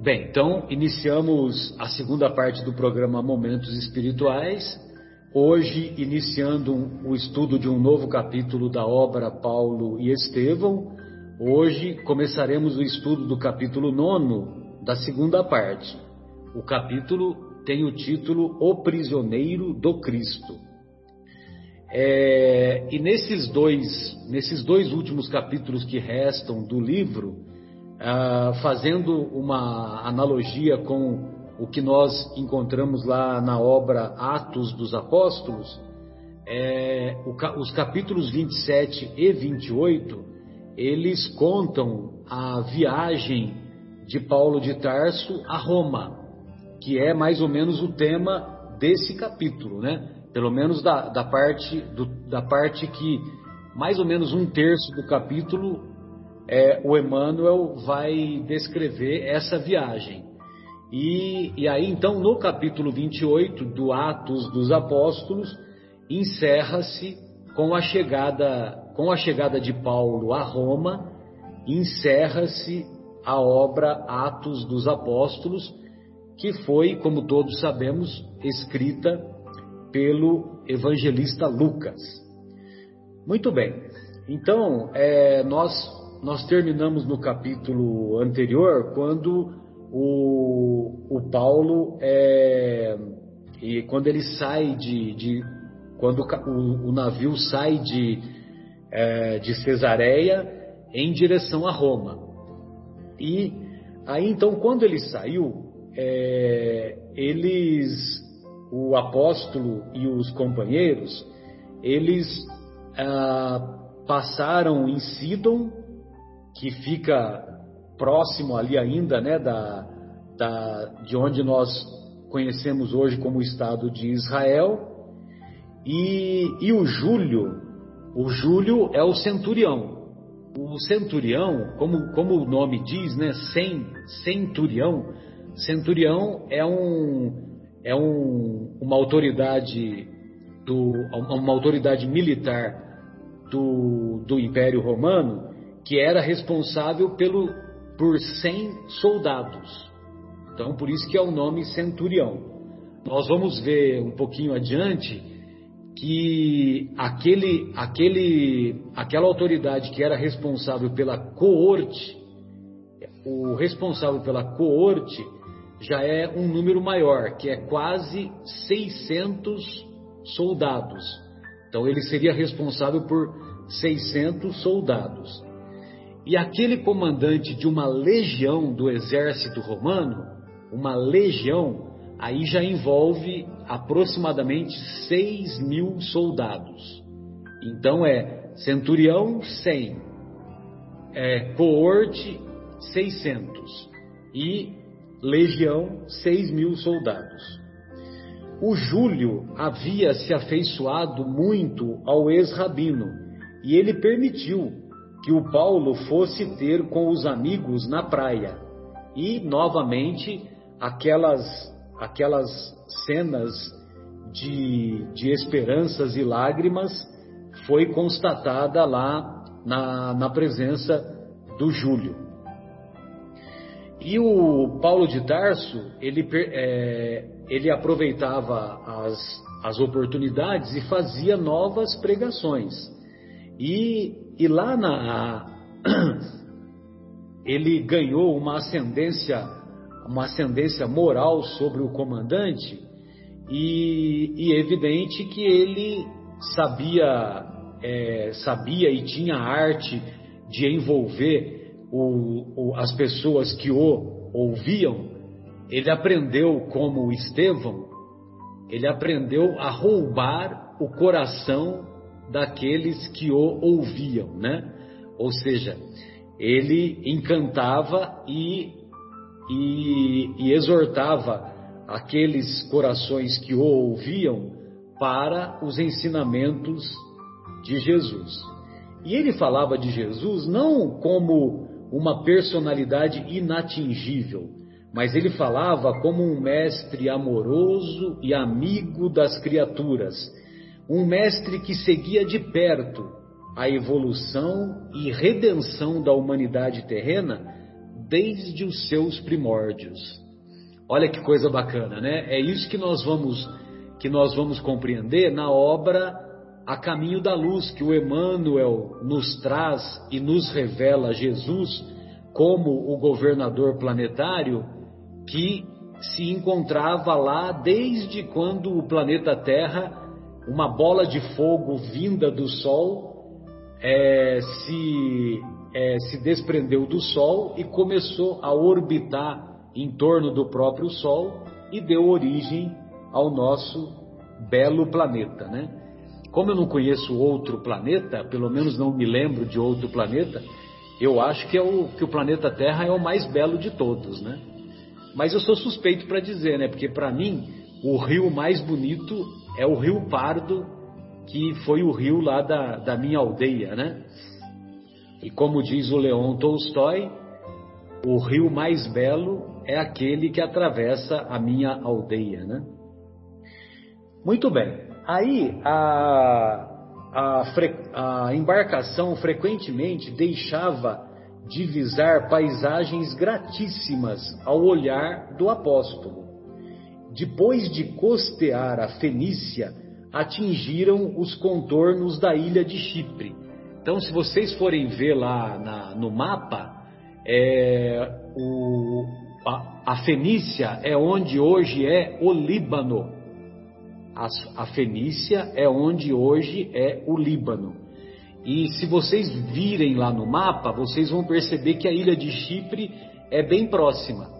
Bem, então iniciamos a segunda parte do programa Momentos Espirituais. Hoje, iniciando um, o estudo de um novo capítulo da obra Paulo e Estevão. Hoje começaremos o estudo do capítulo nono da segunda parte. O capítulo tem o título O Prisioneiro do Cristo. É, e nesses dois, nesses dois últimos capítulos que restam do livro, ah, fazendo uma analogia com o que nós encontramos lá na obra Atos dos Apóstolos, é, o, os capítulos 27 e 28, eles contam a viagem de Paulo de Tarso a Roma, que é mais ou menos o tema desse capítulo, né? Pelo menos da, da parte, do, da parte que mais ou menos um terço do capítulo é, o Emmanuel vai descrever essa viagem. E, e aí, então, no capítulo 28 do Atos dos Apóstolos, encerra-se com a chegada com a chegada de Paulo a Roma, encerra-se a obra Atos dos Apóstolos, que foi, como todos sabemos, escrita pelo evangelista Lucas. Muito bem. Então, é, nós nós terminamos no capítulo anterior quando o, o Paulo é, e quando ele sai de, de quando o, o, navio sai de, é, de Cesareia em direção a Roma. E aí então quando ele saiu é, eles o apóstolo e os companheiros eles ah, passaram em Sidon que fica próximo ali ainda, né, da, da, de onde nós conhecemos hoje como o Estado de Israel. E, e o Júlio, o Júlio é o centurião. O centurião, como, como o nome diz, né, centurião, centurião é um é um, uma autoridade do uma autoridade militar do, do Império Romano que era responsável pelo, por 100 soldados. Então, por isso que é o nome centurião. Nós vamos ver um pouquinho adiante que aquele, aquele, aquela autoridade que era responsável pela coorte, o responsável pela coorte já é um número maior, que é quase 600 soldados. Então ele seria responsável por 600 soldados. E aquele comandante de uma legião do exército romano, uma legião, aí já envolve aproximadamente 6 mil soldados. Então é centurião 100, é, coorte 600 e legião 6 mil soldados. O Júlio havia se afeiçoado muito ao ex-rabino e ele permitiu que o Paulo fosse ter com os amigos na praia. E, novamente, aquelas, aquelas cenas de, de esperanças e lágrimas foi constatada lá na, na presença do Júlio. E o Paulo de Tarso, ele, é, ele aproveitava as, as oportunidades e fazia novas pregações. E e lá na ele ganhou uma ascendência, uma ascendência moral sobre o comandante e, e é evidente que ele sabia, é, sabia e tinha arte de envolver o, o, as pessoas que o ouviam. Ele aprendeu como Estevão, ele aprendeu a roubar o coração daqueles que o ouviam, né? Ou seja, ele encantava e, e, e exortava aqueles corações que o ouviam para os ensinamentos de Jesus. E ele falava de Jesus não como uma personalidade inatingível, mas ele falava como um mestre amoroso e amigo das criaturas, um mestre que seguia de perto a evolução e redenção da humanidade terrena desde os seus primórdios. Olha que coisa bacana, né? É isso que nós vamos que nós vamos compreender na obra A Caminho da Luz, que o Emmanuel nos traz e nos revela Jesus como o governador planetário que se encontrava lá desde quando o planeta Terra, uma bola de fogo vinda do Sol, é, se, é, se desprendeu do Sol e começou a orbitar em torno do próprio Sol e deu origem ao nosso belo planeta, né? Como eu não conheço outro planeta, pelo menos não me lembro de outro planeta, eu acho que, é o, que o planeta Terra é o mais belo de todos, né? Mas eu sou suspeito para dizer, né? Porque para mim o rio mais bonito é o Rio Pardo, que foi o rio lá da, da minha aldeia, né? E como diz o Leon Tolstói, o rio mais belo é aquele que atravessa a minha aldeia, né? Muito bem. Aí a, a, a embarcação frequentemente deixava divisar paisagens gratíssimas ao olhar do apóstolo. Depois de costear a Fenícia, atingiram os contornos da ilha de Chipre. Então, se vocês forem ver lá na, no mapa, é, o, a, a Fenícia é onde hoje é o Líbano. A, a Fenícia é onde hoje é o Líbano. E se vocês virem lá no mapa, vocês vão perceber que a ilha de Chipre é bem próxima.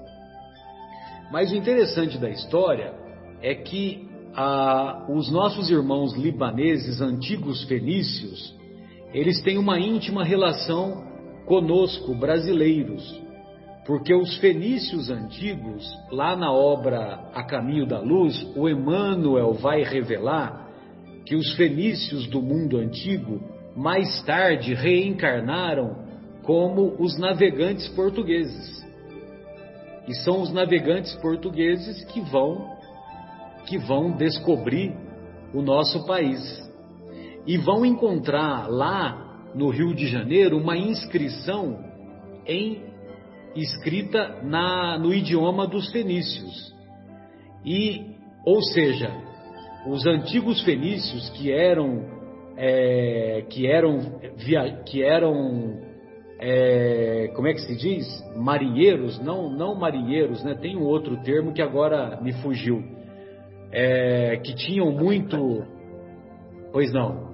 Mas o interessante da história é que ah, os nossos irmãos libaneses, antigos fenícios, eles têm uma íntima relação conosco, brasileiros. Porque os fenícios antigos, lá na obra A Caminho da Luz, o Emmanuel vai revelar que os fenícios do mundo antigo mais tarde reencarnaram como os navegantes portugueses. E são os navegantes portugueses que vão que vão descobrir o nosso país. E vão encontrar lá no Rio de Janeiro uma inscrição em escrita na, no idioma dos fenícios. E, ou seja, os antigos fenícios que eram é, que eram via, que eram é, como é que se diz? Marinheiros? Não não marinheiros né? Tem um outro termo que agora me fugiu. É, que tinham muito pois não.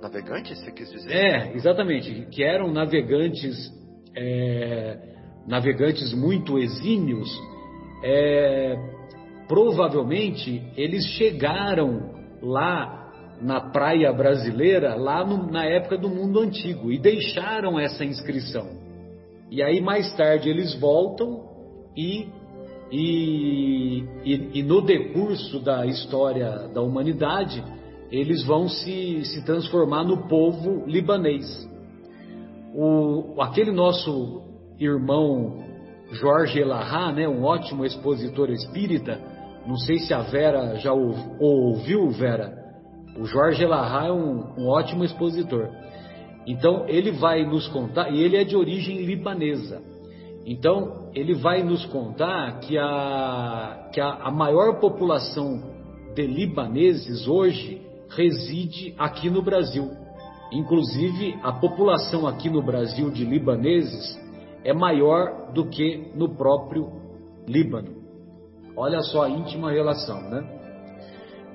Navegantes você quis dizer? É exatamente. Que eram navegantes é, navegantes muito exímios, é, provavelmente eles chegaram lá na praia brasileira, lá no, na época do mundo antigo, e deixaram essa inscrição. E aí mais tarde eles voltam e, e, e, e no decurso da história da humanidade, eles vão se, se transformar no povo libanês. O, aquele nosso irmão Jorge Elahá, né, um ótimo expositor espírita. Não sei se a Vera já ouviu, Vera. O Jorge Elahá é um, um ótimo expositor. Então, ele vai nos contar, e ele é de origem libanesa. Então, ele vai nos contar que a, que a, a maior população de libaneses hoje reside aqui no Brasil. Inclusive, a população aqui no Brasil de libaneses é maior do que no próprio Líbano. Olha só a íntima relação, né?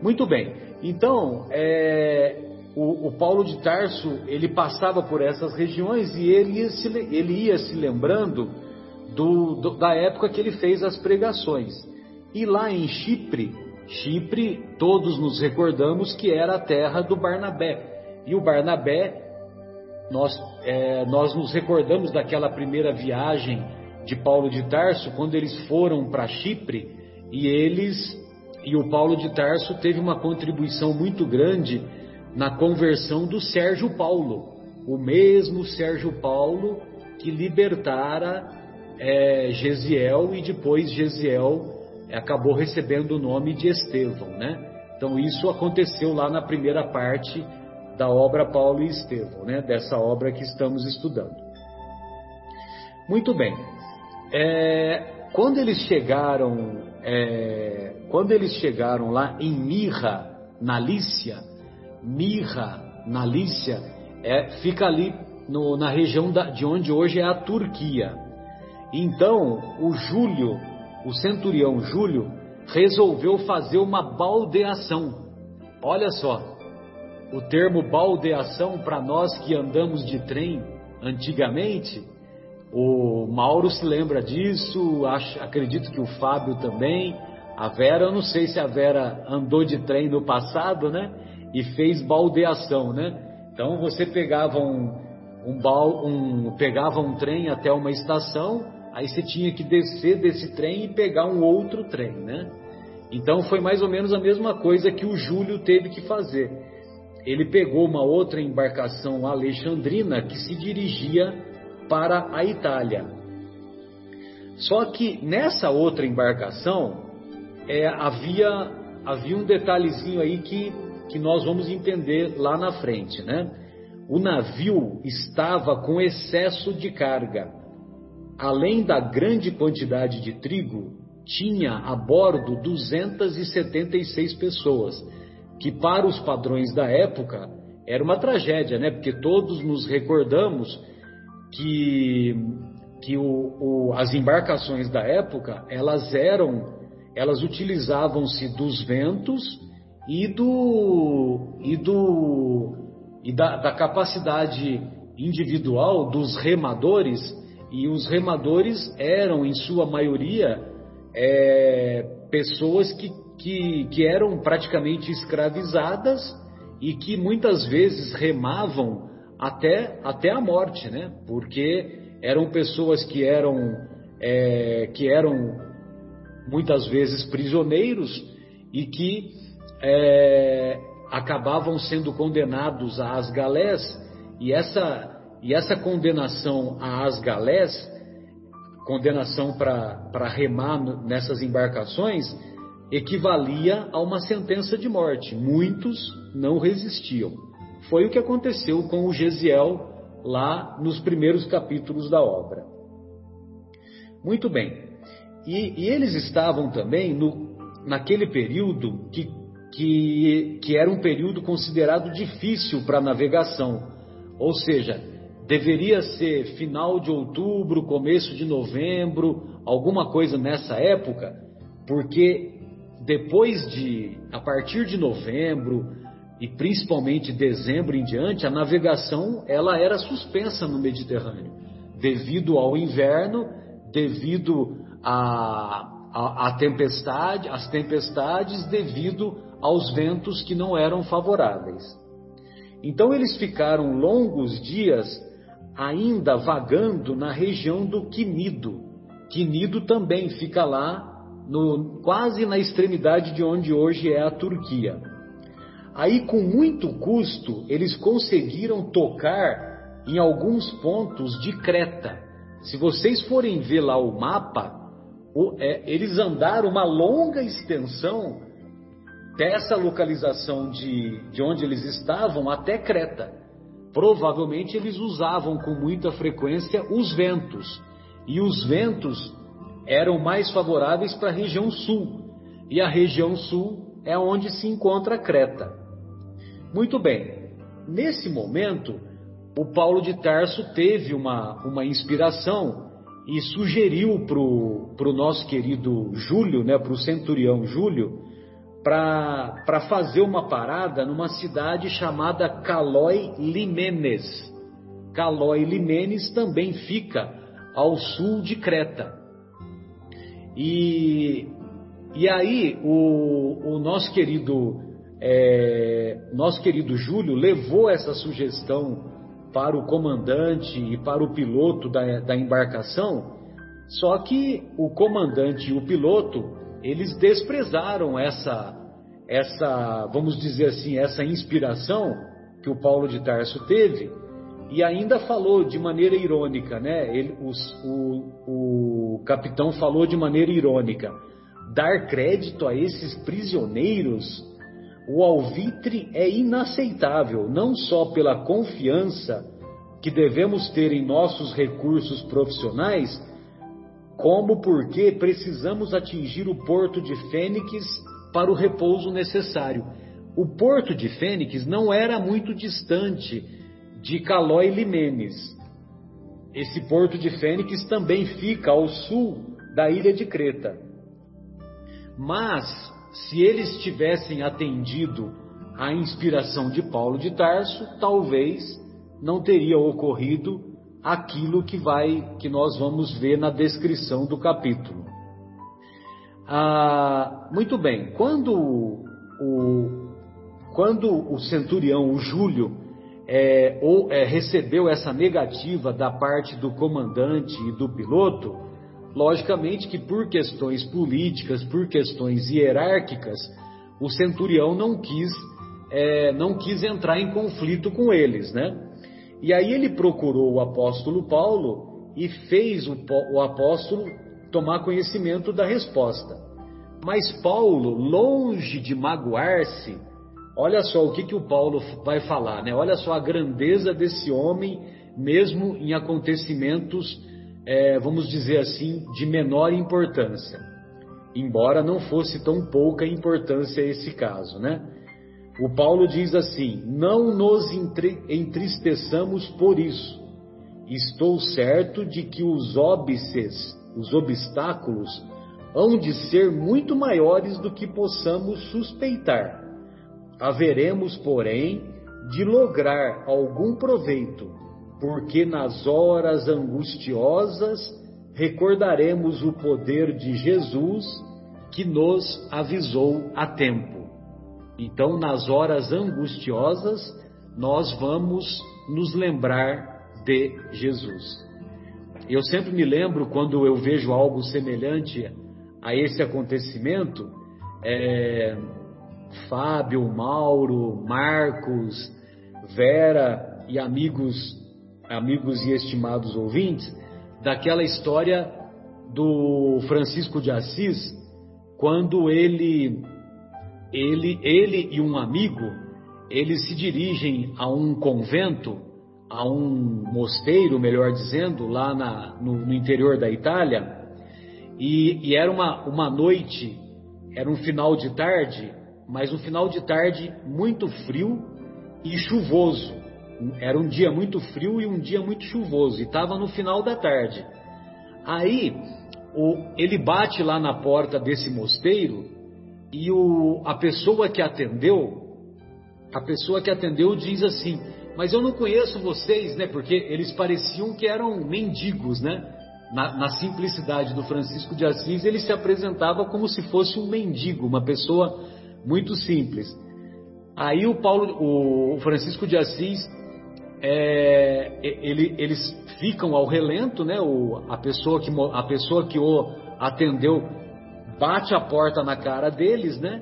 Muito bem. Então, é, o, o, Paulo de Tarso ele passava por essas regiões e ele ia se, ele ia se lembrando do, do, da época que ele fez as pregações. E lá em Chipre, Chipre, todos nos recordamos que era a terra do Barnabé. E o Barnabé nós, é, nós nos recordamos daquela primeira viagem de Paulo de Tarso, quando eles foram para Chipre e eles e o Paulo de Tarso teve uma contribuição muito grande na conversão do Sérgio Paulo, o mesmo Sérgio Paulo que libertara é, Gesiel e depois Gesiel acabou recebendo o nome de Estevão, né? Então isso aconteceu lá na primeira parte da obra Paulo e Estevão, né? dessa obra que estamos estudando. Muito bem. É, quando eles chegaram, é, quando eles chegaram lá em Mirra, na Lícia, Mirra, na Lícia, é, fica ali no, na região da, de onde hoje é a Turquia. Então, o Júlio, o centurião Júlio, resolveu fazer uma baldeação. Olha só, o termo baldeação para nós que andamos de trem antigamente, o Mauro se lembra disso, acho, acredito que o Fábio também. A Vera, eu não sei se a Vera andou de trem no passado, né? E fez baldeação, né? Então você pegava um, um, bal, um, pegava um trem até uma estação, aí você tinha que descer desse trem e pegar um outro trem, né? Então foi mais ou menos a mesma coisa que o Júlio teve que fazer. Ele pegou uma outra embarcação alexandrina que se dirigia para a Itália. Só que nessa outra embarcação é, havia, havia um detalhezinho aí que, que nós vamos entender lá na frente, né? o navio estava com excesso de carga. Além da grande quantidade de trigo, tinha a bordo 276 pessoas, que para os padrões da época era uma tragédia, né? Porque todos nos recordamos que, que o, o, as embarcações da época elas eram, elas utilizavam-se dos ventos e do e do e da, da capacidade individual dos remadores, e os remadores eram, em sua maioria, é, pessoas que, que, que eram praticamente escravizadas e que muitas vezes remavam até, até a morte, né? Porque eram pessoas que eram, é, que eram muitas vezes prisioneiros e que é, acabavam sendo condenados às galés, e essa, e essa condenação às galés, condenação para remar nessas embarcações, equivalia a uma sentença de morte. Muitos não resistiam. Foi o que aconteceu com o Gesiel lá nos primeiros capítulos da obra. Muito bem. E, e eles estavam também no, naquele período que que, que era um período considerado difícil para navegação, ou seja, deveria ser final de outubro, começo de novembro, alguma coisa nessa época, porque depois de, a partir de novembro e principalmente dezembro em diante, a navegação ela era suspensa no Mediterrâneo, devido ao inverno, devido a, a, a tempestade, as tempestades, devido aos ventos que não eram favoráveis. Então eles ficaram longos dias ainda vagando na região do Quinido. Quinido também fica lá, no, quase na extremidade de onde hoje é a Turquia. Aí, com muito custo, eles conseguiram tocar em alguns pontos de Creta. Se vocês forem ver lá o mapa, o, é, eles andaram uma longa extensão dessa localização de, de onde eles estavam até Creta. Provavelmente eles usavam com muita frequência os ventos, e os ventos eram mais favoráveis para a região sul, e a região sul é onde se encontra Creta. Muito bem, nesse momento, o Paulo de Tarso teve uma, uma inspiração e sugeriu para o nosso querido Júlio, né, para o centurião Júlio, para fazer uma parada numa cidade chamada Calói Limenes. Calói Limenes também fica ao sul de Creta. E, e aí o, o nosso querido é, nosso querido Júlio levou essa sugestão para o comandante e para o piloto da, da embarcação, só que o comandante e o piloto eles desprezaram essa, essa, vamos dizer assim, essa inspiração que o Paulo de Tarso teve e ainda falou de maneira irônica, né? Ele, os, o, o capitão falou de maneira irônica: dar crédito a esses prisioneiros, o alvitre é inaceitável, não só pela confiança que devemos ter em nossos recursos profissionais, como porque precisamos atingir o porto de Fênix para o repouso necessário. O porto de Fênix não era muito distante de Calói Limenes. Esse porto de Fênix também fica ao sul da ilha de Creta. Mas, se eles tivessem atendido à inspiração de Paulo de Tarso, talvez não teria ocorrido aquilo que vai que nós vamos ver na descrição do capítulo. Ah, muito bem, quando o, quando o centurião, o Júlio, é, ou, é, recebeu essa negativa da parte do comandante e do piloto, logicamente que por questões políticas, por questões hierárquicas, o centurião não quis, é, não quis entrar em conflito com eles, né? E aí ele procurou o apóstolo Paulo e fez o, o apóstolo tomar conhecimento da resposta. Mas Paulo, longe de magoar-se, olha só o que, que o Paulo vai falar, né? Olha só a grandeza desse homem, mesmo em acontecimentos, é, vamos dizer assim, de menor importância. Embora não fosse tão pouca importância esse caso, né? O Paulo diz assim: Não nos entristeçamos por isso. Estou certo de que os óbices, os obstáculos, hão de ser muito maiores do que possamos suspeitar. Haveremos, porém, de lograr algum proveito, porque nas horas angustiosas recordaremos o poder de Jesus que nos avisou a tempo. Então, nas horas angustiosas, nós vamos nos lembrar de Jesus. Eu sempre me lembro quando eu vejo algo semelhante a esse acontecimento, é, Fábio, Mauro, Marcos, Vera e amigos, amigos e estimados ouvintes, daquela história do Francisco de Assis, quando ele ele, ele e um amigo, eles se dirigem a um convento, a um mosteiro, melhor dizendo, lá na, no, no, interior da Itália, e, e era uma, uma noite, era um final de tarde, mas um final de tarde muito frio e chuvoso. Era um dia muito frio e um dia muito chuvoso, e estava no final da tarde. Aí o, ele bate lá na porta desse mosteiro e o, a pessoa que atendeu, a pessoa que atendeu diz assim: Mas eu não conheço vocês, né? Porque eles pareciam que eram mendigos, né? Na, na, simplicidade do Francisco de Assis, ele se apresentava como se fosse um mendigo, uma pessoa muito simples. Aí o Paulo, o Francisco de Assis, é, ele, eles ficam ao relento, né? O, a pessoa que a pessoa que o atendeu bate a porta na cara deles, né?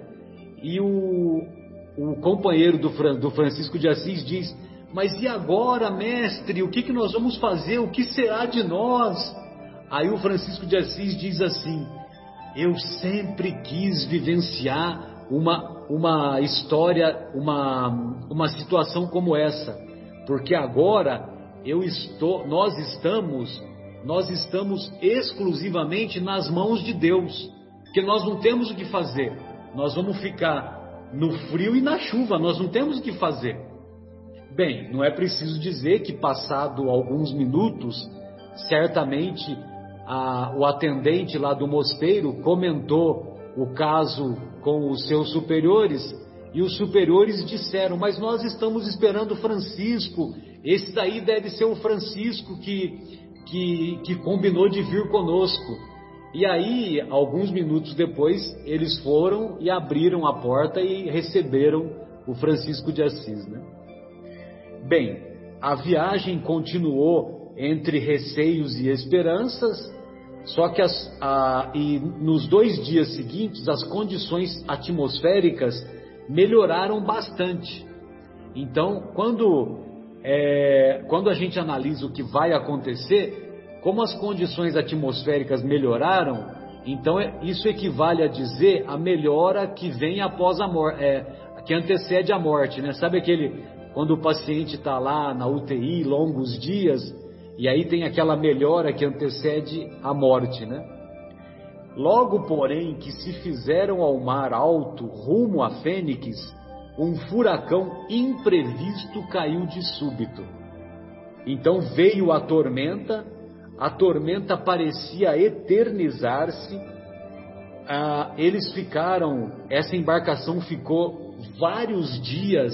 E o, o companheiro do, do Francisco de Assis diz: Mas e agora, mestre? O que, que nós vamos fazer? O que será de nós? Aí o Francisco de Assis diz assim: Eu sempre quis vivenciar uma, uma história, uma, uma situação como essa, porque agora eu estou, nós estamos, nós estamos exclusivamente nas mãos de Deus porque nós não temos o que fazer. Nós vamos ficar no frio e na chuva, nós não temos o que fazer. Bem, não é preciso dizer que, passado alguns minutos, certamente a, o atendente lá do mosteiro comentou o caso com os seus superiores e os superiores disseram: Mas nós estamos esperando Francisco, esse daí deve ser o Francisco que, que, que combinou de vir conosco. E aí, alguns minutos depois, eles foram e abriram a porta e receberam o Francisco de Assis. Né? Bem, a viagem continuou entre receios e esperanças, só que as, a, e nos dois dias seguintes as condições atmosféricas melhoraram bastante. Então, quando, é, quando a gente analisa o que vai acontecer, como as condições atmosféricas melhoraram, então é, isso equivale a dizer a melhora que vem após a morte, é, que antecede a morte, né? Sabe aquele quando o paciente está lá na UTI longos dias E aí tem aquela melhora que antecede a morte, né? Logo, porém, que se fizeram ao mar alto, rumo a Fênix, um furacão imprevisto caiu de súbito. Então veio a tormenta, a tormenta parecia eternizar-se. Ah, eles ficaram, essa embarcação ficou vários dias,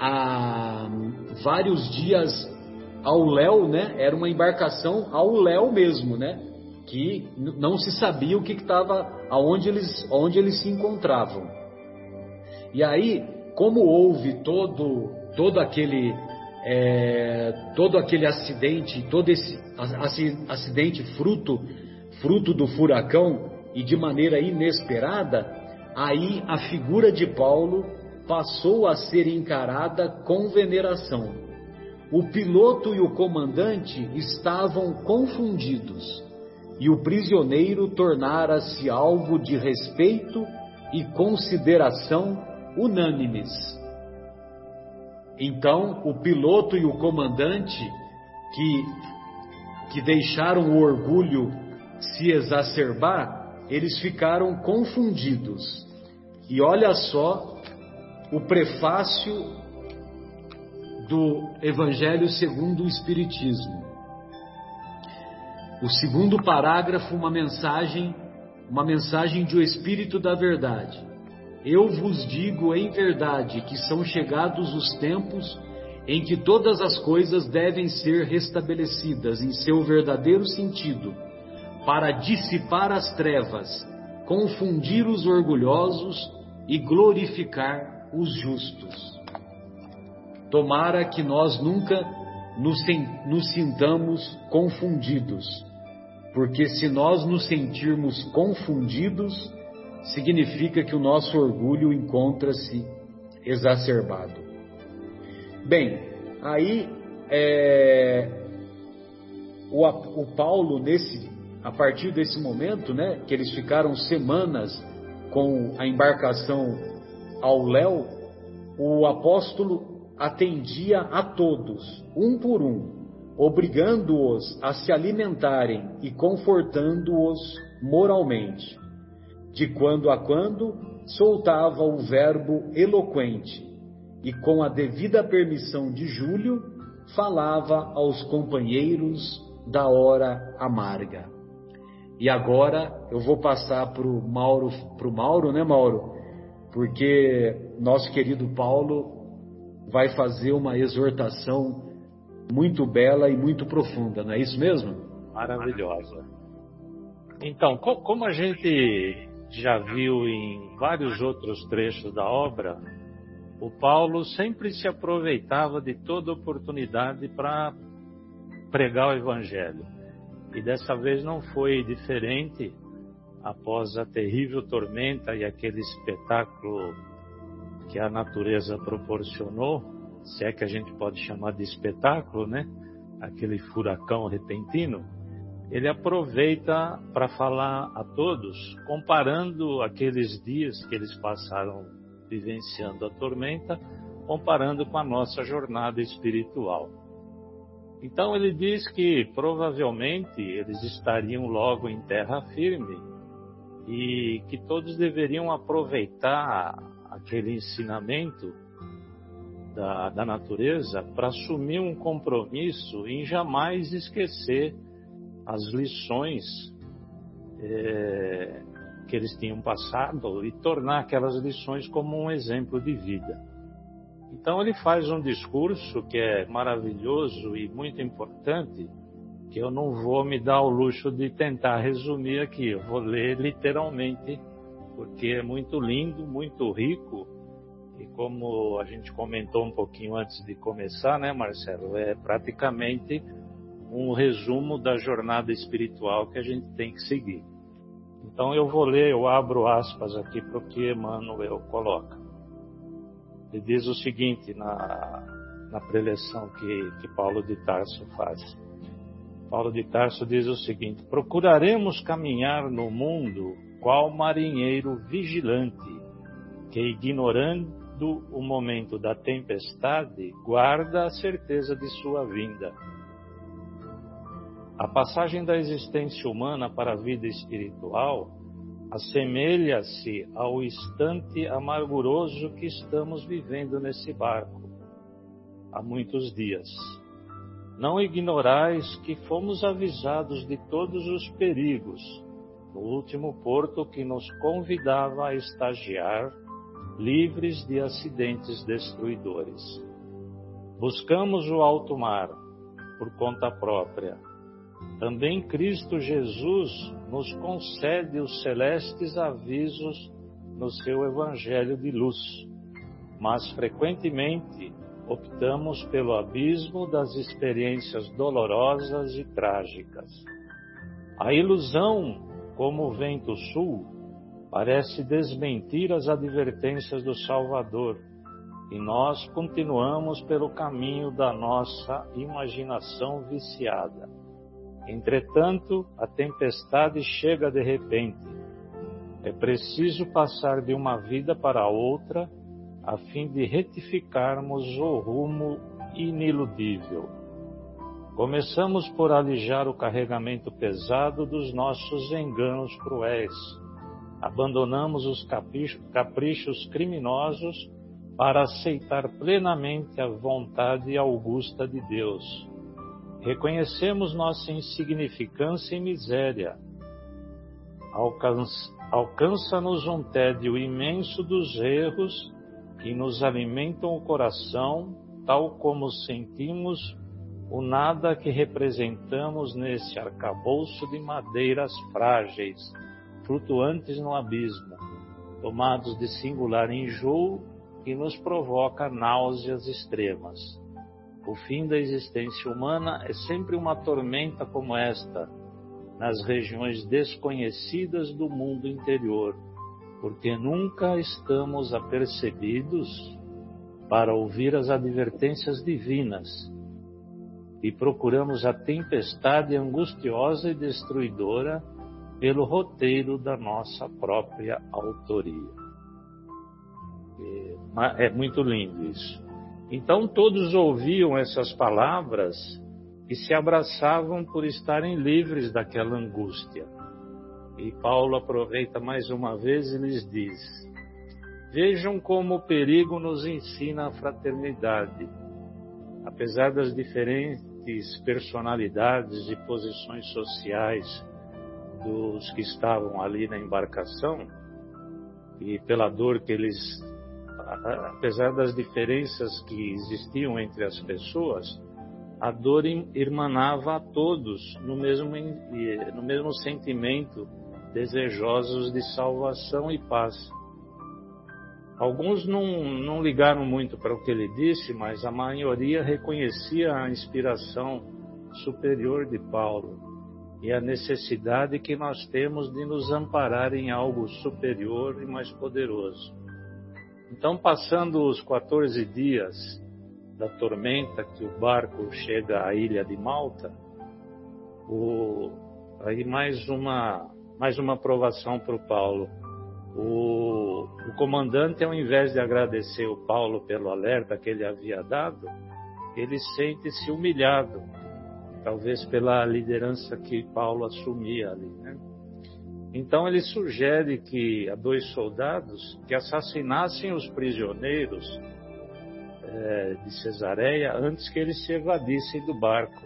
ah, vários dias ao léu, né? Era uma embarcação ao léu mesmo, né? Que não se sabia o que estava, aonde eles, onde eles se encontravam. E aí, como houve todo, todo aquele, é, todo aquele acidente, todo esse acidente fruto, fruto do furacão e de maneira inesperada, aí a figura de Paulo passou a ser encarada com veneração o piloto e o comandante estavam confundidos e o prisioneiro tornara-se alvo de respeito e consideração unânimes. Então, o piloto e o comandante, que, que deixaram o orgulho se exacerbar, eles ficaram confundidos. E olha só o prefácio do Evangelho segundo o Espiritismo. O segundo parágrafo, uma mensagem, uma mensagem do Espírito da Verdade. Eu vos digo em verdade que são chegados os tempos em que todas as coisas devem ser restabelecidas em seu verdadeiro sentido, para dissipar as trevas, confundir os orgulhosos e glorificar os justos. Tomara que nós nunca nos sintamos confundidos, porque se nós nos sentirmos confundidos, significa que o nosso orgulho encontra-se exacerbado. Bem, aí é, o, o, Paulo nesse, a partir desse momento, né, que eles ficaram semanas com a embarcação ao léu, o apóstolo atendia a todos, um por um, obrigando-os a se alimentarem e confortando-os moralmente. De quando a quando soltava o verbo eloquente e, com a devida permissão de Júlio, falava aos companheiros da hora amarga. E agora eu vou passar para o Mauro, pro Mauro, né, Mauro? Porque nosso querido Paulo vai fazer uma exortação muito bela e muito profunda, não é isso mesmo? Maravilhosa. Então, como a gente já viu em vários outros trechos da obra, o Paulo sempre se aproveitava de toda oportunidade para pregar o Evangelho. E dessa vez não foi diferente após a terrível tormenta e aquele espetáculo que a natureza proporcionou, se é que a gente pode chamar de espetáculo, né? Aquele furacão repentino, ele aproveita para falar a todos, comparando aqueles dias que eles passaram vivenciando a tormenta, comparando com a nossa jornada espiritual. Então ele diz que provavelmente eles estariam logo em terra firme e que todos deveriam aproveitar aquele ensinamento da, da natureza para assumir um compromisso em jamais esquecer as lições é, que eles tinham passado e tornar aquelas lições como um exemplo de vida. Então ele faz um discurso que é maravilhoso e muito importante, que eu não vou me dar o luxo de tentar resumir aqui, eu vou ler literalmente porque é muito lindo, muito rico. E como a gente comentou um pouquinho antes de começar, né, Marcelo, é praticamente um resumo da jornada espiritual que a gente tem que seguir. Então eu vou ler, eu abro aspas aqui para o que Emmanuel coloca. Ele diz o seguinte na, na preleção que, que Paulo de Tarso faz. Paulo de Tarso diz o seguinte: procuraremos caminhar no mundo qual marinheiro vigilante, que ignorando o momento da tempestade, guarda a certeza de sua vinda. A passagem da existência humana para a vida espiritual assemelha-se ao instante amarguroso que estamos vivendo nesse barco há muitos dias. Não ignorais que fomos avisados de todos os perigos no último porto que nos convidava a estagiar, livres de acidentes destruidores. Buscamos o alto mar por conta própria. Também Cristo Jesus nos concede os celestes avisos no seu Evangelho de luz, mas frequentemente optamos pelo abismo das experiências dolorosas e trágicas. A ilusão, como o vento sul, parece desmentir as advertências do Salvador, e nós continuamos pelo caminho da nossa imaginação viciada. Entretanto, a tempestade chega de repente. É preciso passar de uma vida para outra a fim de retificarmos o rumo iniludível. Começamos por alijar o carregamento pesado dos nossos enganos cruéis. Abandonamos os caprichos criminosos para aceitar plenamente a vontade augusta de Deus. Reconhecemos nossa insignificância e miséria. Alcança-nos um tédio imenso dos erros que nos alimentam o coração, tal como sentimos o nada que representamos nesse arcabouço de madeiras frágeis, flutuantes no abismo, tomados de singular enjoo que nos provoca náuseas extremas. O fim da existência humana é sempre uma tormenta como esta, nas regiões desconhecidas do mundo interior porque nunca estamos apercebidos para ouvir as advertências divinas e procuramos a tempestade angustiosa e destruidora pelo roteiro da nossa própria autoria. É muito lindo isso. Então todos ouviam essas palavras e se abraçavam por estarem livres daquela angústia. E Paulo aproveita mais uma vez e lhes diz: Vejam como o perigo nos ensina a fraternidade. Apesar das diferentes personalidades e posições sociais dos que estavam ali na embarcação, e pela dor que eles, apesar das diferenças que existiam entre as pessoas, a dor irmanava a todos no mesmo, no mesmo sentimento desejosos de salvação e paz. Alguns não, não ligaram muito para o que ele disse, mas a maioria reconhecia a inspiração superior de Paulo e a necessidade que nós temos de nos amparar em algo superior e mais poderoso. Então, passando os 14 dias da tormenta que o barco chega à ilha de Malta, o, aí mais uma mais uma aprovação para o Paulo. O, o comandante, ao invés de agradecer o Paulo pelo alerta que ele havia dado, ele sente-se humilhado, talvez pela liderança que Paulo assumia ali. Né? Então ele sugere que a dois soldados que assassinassem os prisioneiros é, de Cesareia antes que eles se evadissem do barco.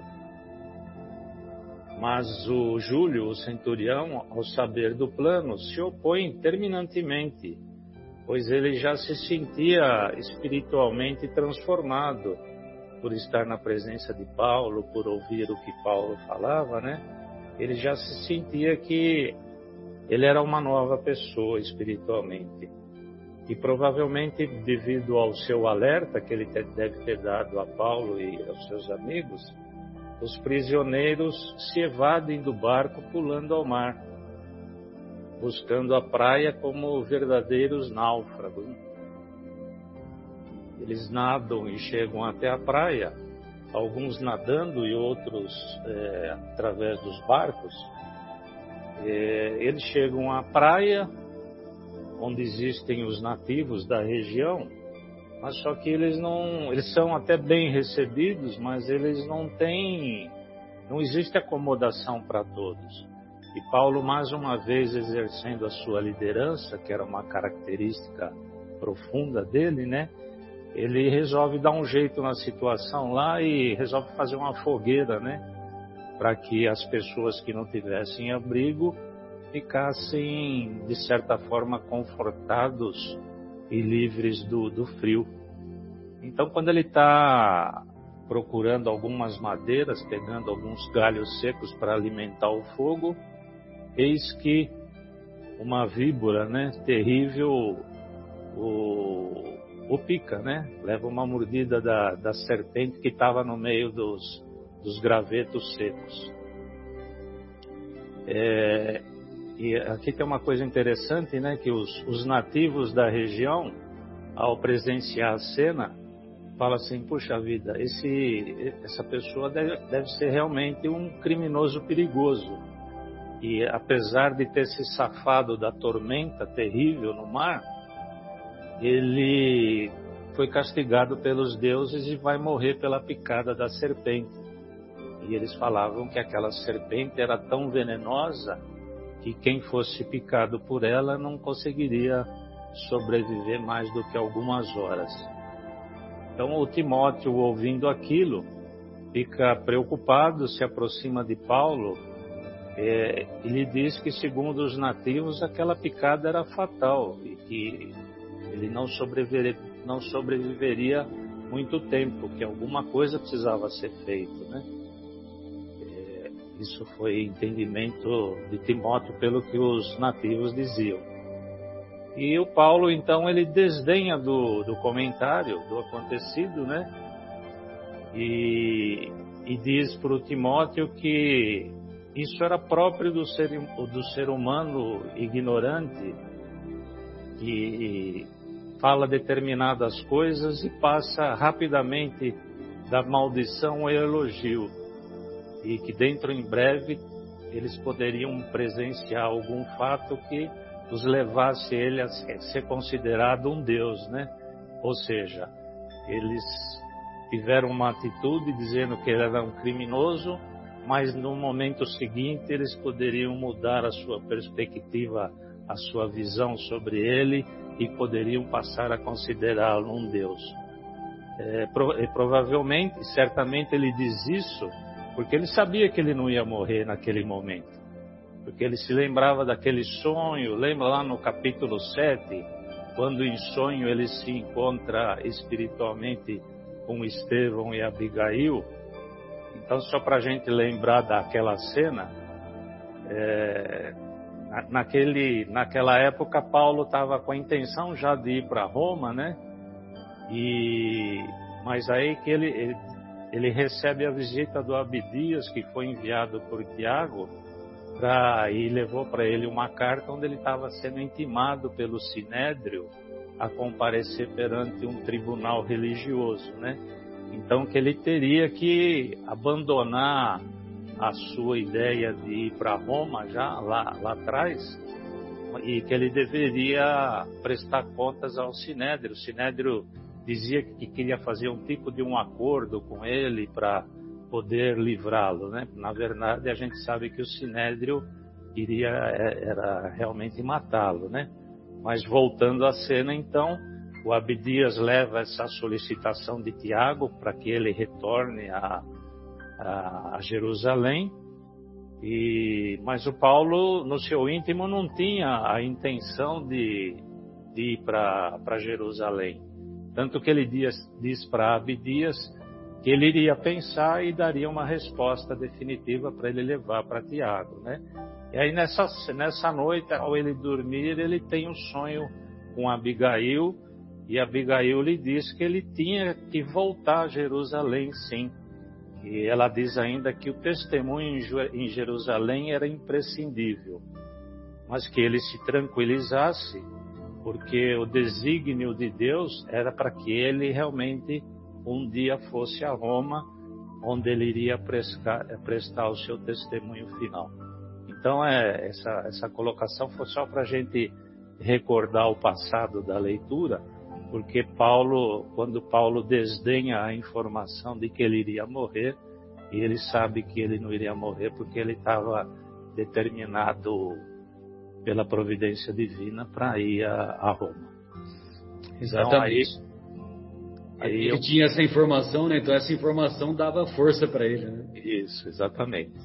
Mas o Júlio, o centurião, ao saber do plano, se opõe terminantemente, pois ele já se sentia espiritualmente transformado por estar na presença de Paulo, por ouvir o que Paulo falava, né? Ele já se sentia que ele era uma nova pessoa espiritualmente. E provavelmente, devido ao seu alerta que ele deve ter dado a Paulo e aos seus amigos, os prisioneiros se evadem do barco pulando ao mar, buscando a praia como verdadeiros náufragos. Eles nadam e chegam até a praia, alguns nadando e outros é, através dos barcos. É, eles chegam à praia, onde existem os nativos da região, mas só que eles não, eles são até bem recebidos, mas eles não têm não existe acomodação para todos. E Paulo, mais uma vez, exercendo a sua liderança, que era uma característica profunda dele, né? Ele resolve dar um jeito na situação lá e resolve fazer uma fogueira, né? Para que as pessoas que não tivessem abrigo ficassem, de certa forma, confortados e livres do, do frio. Então, quando ele está procurando algumas madeiras, pegando alguns galhos secos para alimentar o fogo, eis que uma víbora, né, terrível, o, o pica, né, leva uma mordida da, da serpente que estava no meio dos, dos gravetos secos. É, e aqui tem uma coisa interessante, né, que os, os nativos da região, ao presenciar a cena, fala assim, puxa vida, esse, essa pessoa deve, deve ser realmente um criminoso perigoso. E apesar de ter se safado da tormenta terrível no mar, ele foi castigado pelos deuses e vai morrer pela picada da serpente. E eles falavam que aquela serpente era tão venenosa que quem fosse picado por ela não conseguiria sobreviver mais do que algumas horas. Então o Timóteo, ouvindo aquilo, fica preocupado, se aproxima de Paulo é, e lhe diz que, segundo os nativos, aquela picada era fatal e que ele não sobreviveria, não sobreviveria muito tempo, que alguma coisa precisava ser feita, né? É, isso foi entendimento de Timóteo pelo que os nativos diziam. E o Paulo, então, ele desdenha do, do comentário do acontecido, né? E, e diz para o Timóteo que isso era próprio do ser, do ser humano ignorante, que fala determinadas coisas e passa rapidamente da maldição ao elogio, e que dentro em breve eles poderiam presenciar algum fato que os levasse ele a ser considerado um Deus, né? Ou seja, eles tiveram uma atitude dizendo que ele era um criminoso, mas no momento seguinte eles poderiam mudar a sua perspectiva, a sua visão sobre ele e poderiam passar a considerá-lo um Deus. É, provavelmente, certamente ele diz isso porque ele sabia que ele não ia morrer naquele momento porque ele se lembrava daquele sonho, lembra lá no capítulo 7, quando em sonho ele se encontra espiritualmente com Estevão e Abigail. Então, só para a gente lembrar daquela cena, é, naquele, naquela época Paulo estava com a intenção já de ir para Roma, né? E, mas aí que ele, ele, ele recebe a visita do Abidias, que foi enviado por Tiago, pra, e levou para ele uma carta onde ele estava sendo intimado pelo Sinédrio a comparecer perante um tribunal religioso, né? Então que ele teria que abandonar a sua ideia de ir para Roma já lá, lá atrás e que ele deveria prestar contas ao Sinédrio. O Sinédrio dizia que queria fazer um tipo de um acordo com ele para poder livrá-lo, né? Na verdade, a gente sabe que o Sinédrio iria é, era realmente matá-lo, né? Mas voltando à cena, então, o Abdias leva essa solicitação de Tiago para que ele retorne a, a, Jerusalém. E, mas o Paulo, no seu íntimo, não tinha a intenção de, de ir para Jerusalém. Tanto que ele diz, diz para Abdias que ele iria pensar e daria uma resposta definitiva para ele levar para Tiago, né? E aí nessa, nessa noite, ao ele dormir, ele tem um sonho com Abigail e Abigail lhe diz que ele tinha que voltar a Jerusalém, sim. E ela diz ainda que o testemunho em Jerusalém era imprescindível, mas que ele se tranquilizasse, porque o desígnio de Deus era para que ele realmente um dia fosse a Roma, onde ele iria prestar, prestar o seu testemunho final. Então, é, essa, essa colocação foi só para a gente recordar o passado da leitura, porque Paulo, quando Paulo desdenha a informação de que ele iria morrer, e ele sabe que ele não iria morrer porque ele estava determinado pela providência divina para ir a, Roma. Exatamente. Então, aí, aí ele eu... tinha essa informação, né? Então essa informação dava força para ele, né? Isso, exatamente.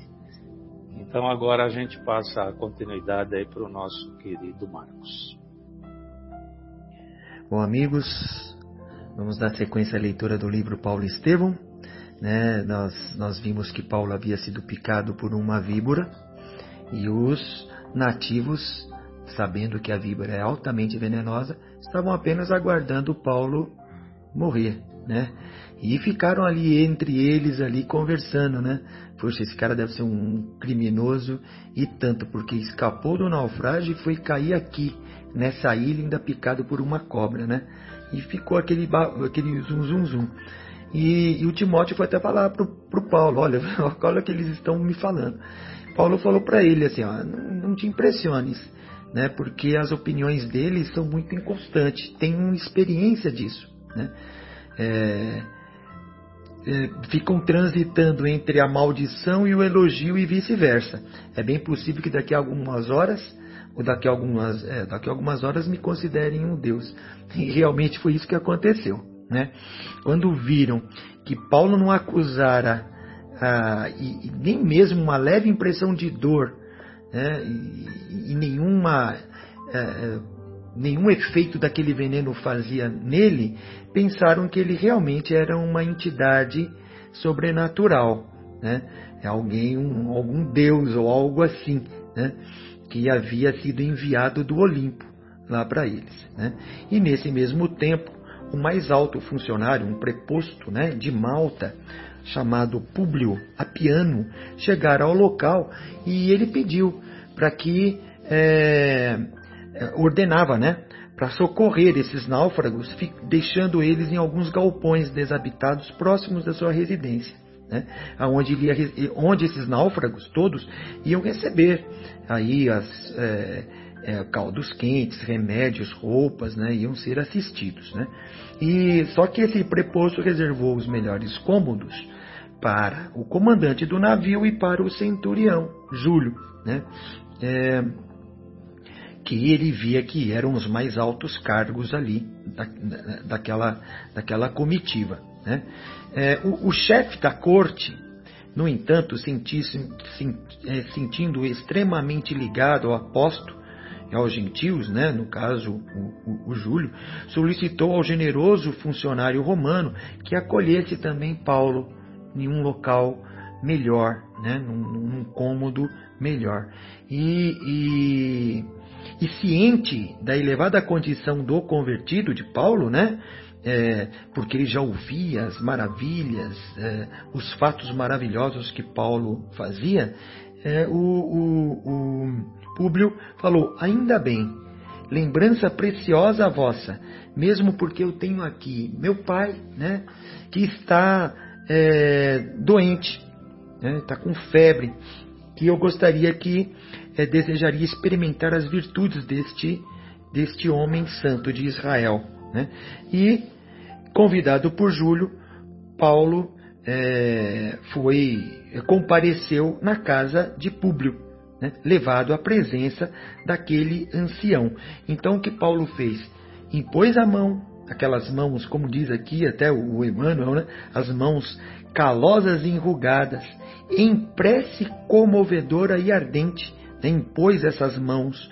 Então agora a gente passa a continuidade aí para o nosso querido Marcos. Bom, amigos, vamos dar sequência à leitura do livro Paulo Estevão. Né? Nós, nós vimos que Paulo havia sido picado por uma víbora e os nativos, sabendo que a víbora é altamente venenosa, estavam apenas aguardando Paulo morrer, né? E ficaram ali entre eles ali conversando, né? Poxa, esse cara deve ser um criminoso e tanto porque escapou do naufrágio e foi cair aqui nessa ilha ainda picado por uma cobra, né? E ficou aquele, aquele zum zum zum. E, e o Timóteo foi até falar pro, pro Paulo, olha, olha o que eles estão me falando. Paulo falou para ele assim, ó, não, não te impressiones, né? Porque as opiniões deles são muito inconstantes, tem uma experiência disso, né? É, é, ficam transitando entre a maldição e o elogio e vice-versa. É bem possível que daqui a algumas horas ou daqui a algumas, é, daqui a algumas horas me considerem um Deus. E realmente foi isso que aconteceu. Né? Quando viram que Paulo não acusara ah, e, e, nem mesmo uma leve impressão de dor né? e, e, nenhuma, é, é, nenhum efeito daquele veneno fazia nele, pensaram que ele realmente era uma entidade sobrenatural, né? É alguém, um, algum deus ou algo assim, né? Que havia sido enviado do Olimpo lá para eles. Né? E nesse mesmo tempo, o mais alto funcionário, um preposto né, de Malta, chamado Públio Apiano, chegara ao local e ele pediu para que é, ordenava, né, para socorrer esses náufragos, deixando eles em alguns galpões desabitados próximos da sua residência né? onde, ia, onde esses náufragos todos iam receber aí as é, é, caldos quentes, remédios, roupas, né? iam ser assistidos. Né? E só que esse preposto reservou os melhores cômodos para o comandante do navio e para o centurião, Júlio, né? É, que ele via que eram os mais altos cargos ali da, daquela, daquela comitiva. Né? É, o, o chefe da corte, no entanto, é, sentindo extremamente ligado ao apóstolo e aos gentios, né, no caso o, o, o, Júlio, solicitou ao generoso funcionário romano que acolhesse também Paulo em um local melhor, né, num, num cômodo melhor. E, e, e ciente da elevada condição do convertido de Paulo, né, é, porque ele já ouvia as maravilhas, é, os fatos maravilhosos que Paulo fazia, é, o, o, o Públio falou: Ainda bem, lembrança preciosa vossa, mesmo porque eu tenho aqui meu pai, né, que está é, doente, está né, tá com febre, que eu gostaria que é, desejaria experimentar as virtudes deste, deste homem santo de Israel. Né? E, convidado por Júlio, Paulo é, foi compareceu na casa de Públio, né? levado à presença daquele ancião. Então, o que Paulo fez? Impôs a mão, aquelas mãos, como diz aqui até o Emmanuel, né? as mãos calosas e enrugadas, em prece comovedora e ardente, né? impôs essas mãos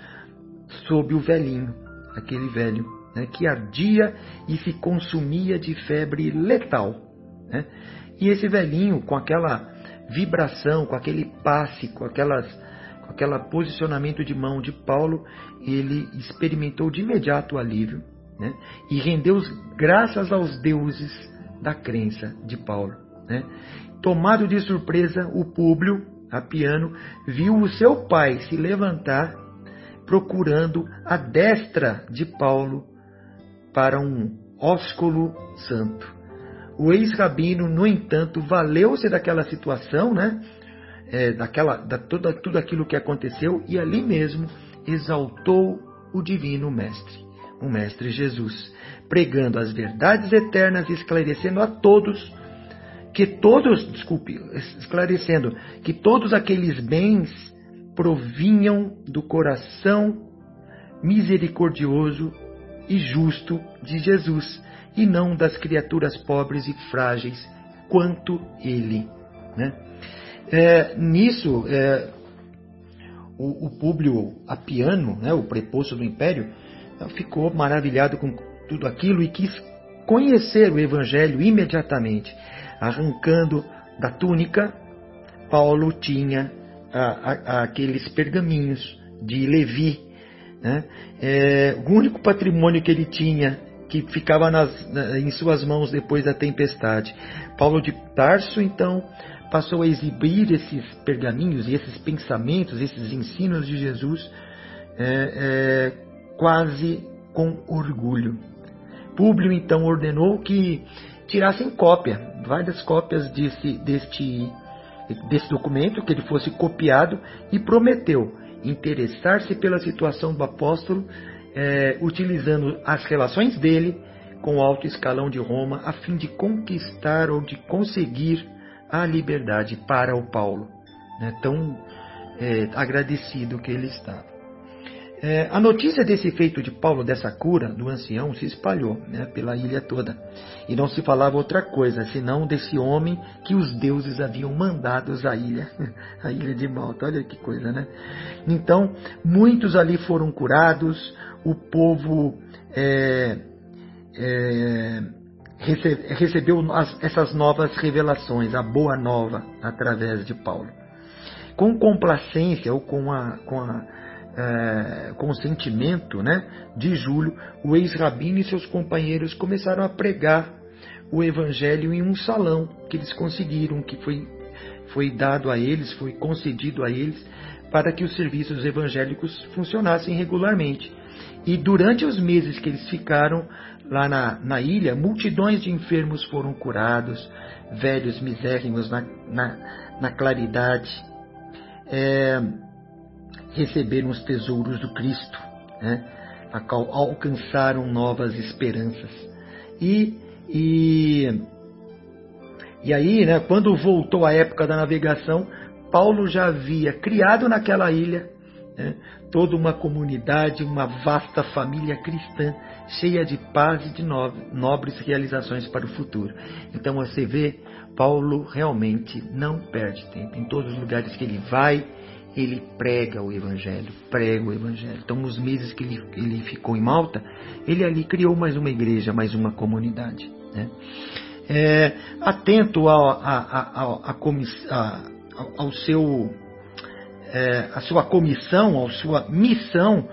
sobre o velhinho, aquele velho né, que ardia e se consumia de febre letal. Né? E esse velhinho, com aquela vibração, com aquele passe, com aquelas com aquele posicionamento de mão de Paulo, ele experimentou de imediato o alívio né? e rendeu graças aos deuses da crença de Paulo. Né? Tomado de surpresa, o Públio, a piano, viu o seu pai se levantar procurando a destra de Paulo para um ósculo santo. O ex-rabino, no entanto, valeu-se daquela situação, né? É, daquela, da, toda, tudo aquilo que aconteceu e ali mesmo exaltou o divino mestre, o mestre Jesus, pregando as verdades eternas e esclarecendo a todos que todos, desculpe, esclarecendo, que todos aqueles bens provinham do coração misericordioso e justo de Jesus, e não das criaturas pobres e frágeis quanto ele. Né? É, nisso, é, o, o Públio Apiano, né, o preposto do Império, ficou maravilhado com tudo aquilo e quis conhecer o Evangelho imediatamente. Arrancando da túnica, Paulo tinha a, a, aqueles pergaminhos de Levi. Né? É, o único patrimônio que ele tinha, que ficava nas, em suas mãos depois da tempestade. Paulo de Tarso, então, passou a exibir esses pergaminhos e esses pensamentos, esses ensinos de Jesus, é, é, quase com orgulho. Públio então ordenou que tirassem cópia, várias cópias desse, deste, desse documento, que ele fosse copiado, e prometeu interessar-se pela situação do apóstolo, é, utilizando as relações dele com o alto escalão de Roma, a fim de conquistar ou de conseguir a liberdade para o Paulo, né, tão é, agradecido que ele estava. É, a notícia desse feito de Paulo, dessa cura do ancião, se espalhou né, pela ilha toda. E não se falava outra coisa, senão desse homem que os deuses haviam mandado à ilha, a ilha de Malta. Olha que coisa, né? Então, muitos ali foram curados, o povo é, é, recebeu as, essas novas revelações, a boa nova, através de Paulo. Com complacência ou com a, com a é, consentimento né, de Júlio, o ex-rabino e seus companheiros começaram a pregar o evangelho em um salão que eles conseguiram, que foi, foi dado a eles, foi concedido a eles, para que os serviços evangélicos funcionassem regularmente. E durante os meses que eles ficaram lá na, na ilha, multidões de enfermos foram curados, velhos misérrimos na, na, na claridade. É, receberam os tesouros do Cristo, né? alcançaram novas esperanças. E, e, e aí, né, quando voltou a época da navegação, Paulo já havia criado naquela ilha né, toda uma comunidade, uma vasta família cristã, cheia de paz e de nobres realizações para o futuro. Então você vê, Paulo realmente não perde tempo. Em todos os lugares que ele vai, ele prega o Evangelho, prega o Evangelho. Então, nos meses que ele, ele ficou em Malta, ele ali criou mais uma igreja, mais uma comunidade. Né? É, atento ao, a, a, a, a, ao seu, é, a sua comissão, à sua missão,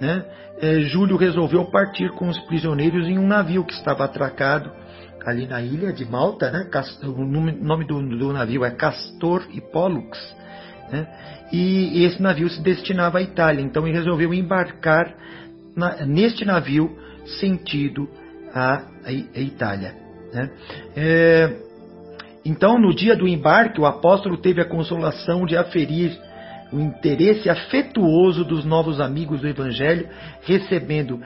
né? É, Júlio resolveu partir com os prisioneiros em um navio que estava atracado ali na ilha de Malta. Né? O nome do, do navio é Castor e Pollux. Né? E, esse navio se destinava à Itália, então ele resolveu embarcar na, neste navio sentido à, à Itália. Né? É, então, no dia do embarque, o apóstolo teve a consolação de aferir o interesse afetuoso dos novos amigos do Evangelho, recebendo,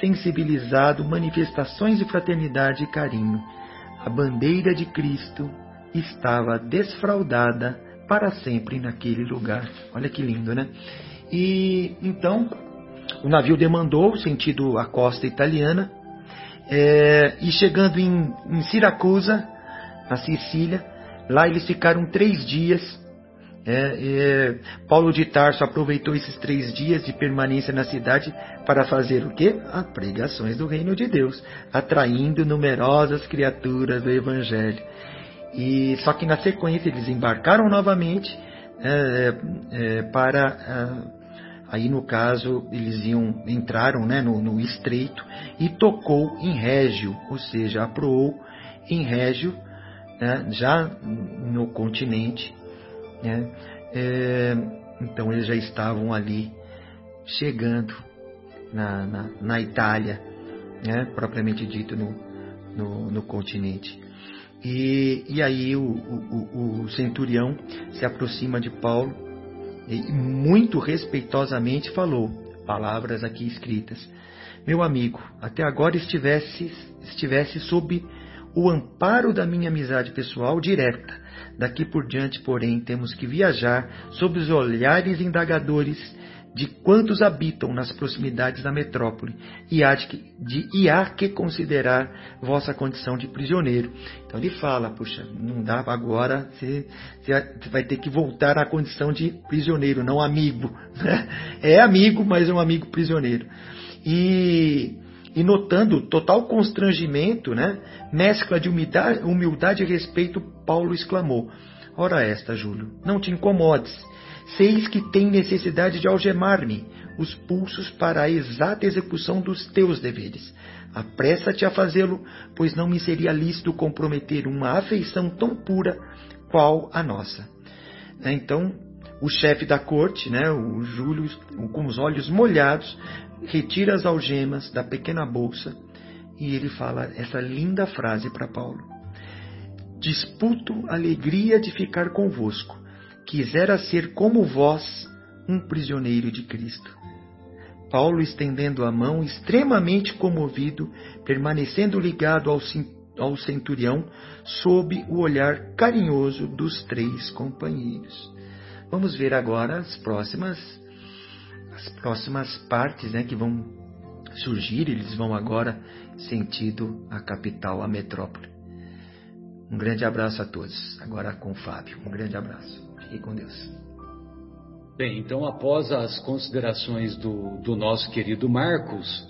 sensibilizado, manifestações de fraternidade e carinho. A bandeira de Cristo estava desfraldada para sempre naquele lugar. Olha que lindo, né? E então o navio demandou sentido a costa italiana é, e chegando em, em Siracusa, na Sicília, lá eles ficaram três dias. É, é, Paulo de Tarso aproveitou esses três dias de permanência na cidade para fazer o quê? As pregações do reino de Deus, atraindo numerosas criaturas do Evangelho. E só que na sequência eles embarcaram novamente é, é, para é, aí no caso eles iam entraram né, no, no, estreito e tocou em Régio, ou seja, aproou em Régio, né, já no continente. Né, é, então eles já estavam ali chegando na, na, na Itália, né, propriamente dito no, no, no continente. E, e aí o, o, o centurião se aproxima de Paulo e muito respeitosamente falou, palavras aqui escritas: Meu amigo, até agora estivesse, estivesse sob o amparo da minha amizade pessoal direta. Daqui por diante, porém, temos que viajar sob os olhares indagadores de quantos habitam nas proximidades da metrópole, e há, de, de, e há que considerar vossa condição de prisioneiro. Então ele fala, puxa, não dá agora, você, você vai ter que voltar à condição de prisioneiro, não amigo. É amigo, mas é um amigo prisioneiro. E, e notando total constrangimento, né, mescla de humildade, humildade e respeito, Paulo exclamou, Ora esta, Júlio, não te incomodes, Seis que tem necessidade de algemar-me os pulsos para a exata execução dos teus deveres. Apressa-te a fazê-lo, pois não me seria lícito comprometer uma afeição tão pura qual a nossa. Né, então, o chefe da corte, né, o Júlio, com os olhos molhados, retira as algemas da pequena bolsa e ele fala essa linda frase para Paulo: Disputo alegria de ficar convosco, quisera ser como vós, um prisioneiro de Cristo. Paulo, estendendo a mão, extremamente comovido, permanecendo ligado ao, ao centurião, sob o olhar carinhoso dos três companheiros. Vamos ver agora as próximas, as próximas partes né, que vão surgir. Eles vão agora sentido a capital, a metrópole. Um grande abraço a todos. Agora com o Fábio. Um grande abraço. Fique com Deus. Bem, então após as considerações do, do nosso querido Marcos,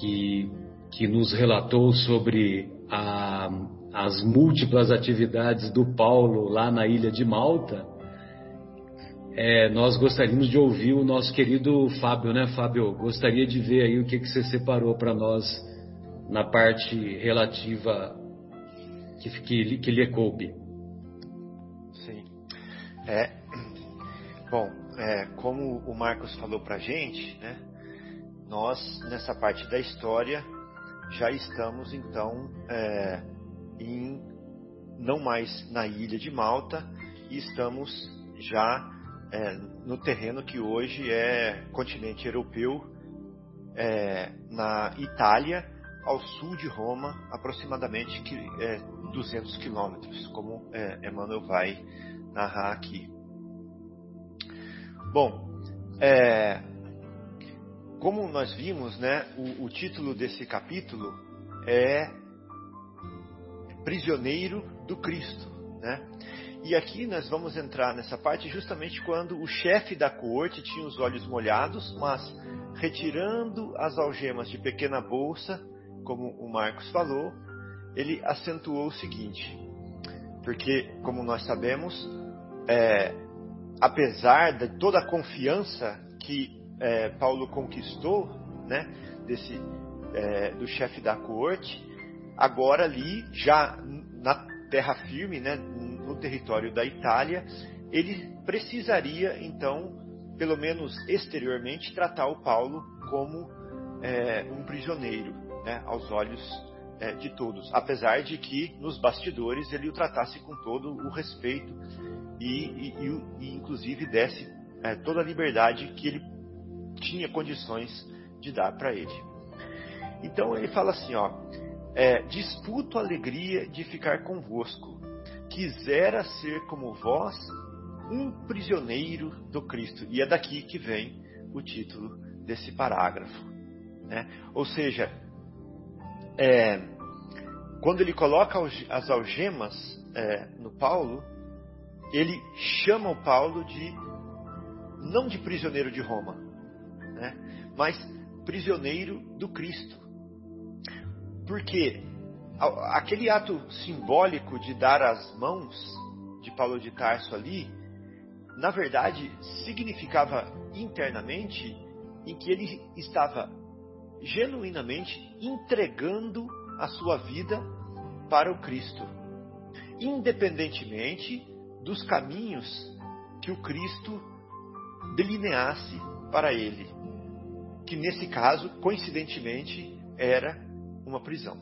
que, que nos relatou sobre a, as múltiplas atividades do Paulo lá na ilha de Malta, é, nós gostaríamos de ouvir o nosso querido Fábio, né, Fábio? Gostaria de ver aí o que, que você separou para nós na parte relativa que, que, que lhe coube. É, bom, é, como o Marcos falou para gente, né, nós nessa parte da história já estamos então é, em não mais na ilha de Malta e estamos já é, no terreno que hoje é continente europeu, é, na Itália, ao sul de Roma, aproximadamente 200 é, quilômetros, como é, Emmanuel vai narrar aqui. Bom, é, como nós vimos, né, o, o título desse capítulo é Prisioneiro do Cristo, né? E aqui nós vamos entrar nessa parte justamente quando o chefe da corte tinha os olhos molhados, mas retirando as algemas de pequena bolsa, como o Marcos falou, ele acentuou o seguinte: porque, como nós sabemos, é, apesar de toda a confiança que é, Paulo conquistou, né, desse, é, do chefe da corte, agora ali, já na terra firme, né, no território da Itália, ele precisaria, então, pelo menos exteriormente, tratar o Paulo como é, um prisioneiro, né, aos olhos é, de todos, apesar de que nos bastidores ele o tratasse com todo o respeito e, e, e inclusive desse é, toda a liberdade que ele tinha condições de dar para ele. Então ele fala assim, ó, é, disputo a alegria de ficar convosco, quisera ser como vós um prisioneiro do Cristo. E é daqui que vem o título desse parágrafo. Né? Ou seja, é, quando ele coloca as algemas é, no Paulo, ele chama o Paulo de não de prisioneiro de Roma, né, mas prisioneiro do Cristo. Porque aquele ato simbólico de dar as mãos de Paulo de Tarso ali, na verdade, significava internamente em que ele estava genuinamente entregando a sua vida para o Cristo, independentemente dos caminhos que o Cristo delineasse para ele, que nesse caso, coincidentemente, era uma prisão.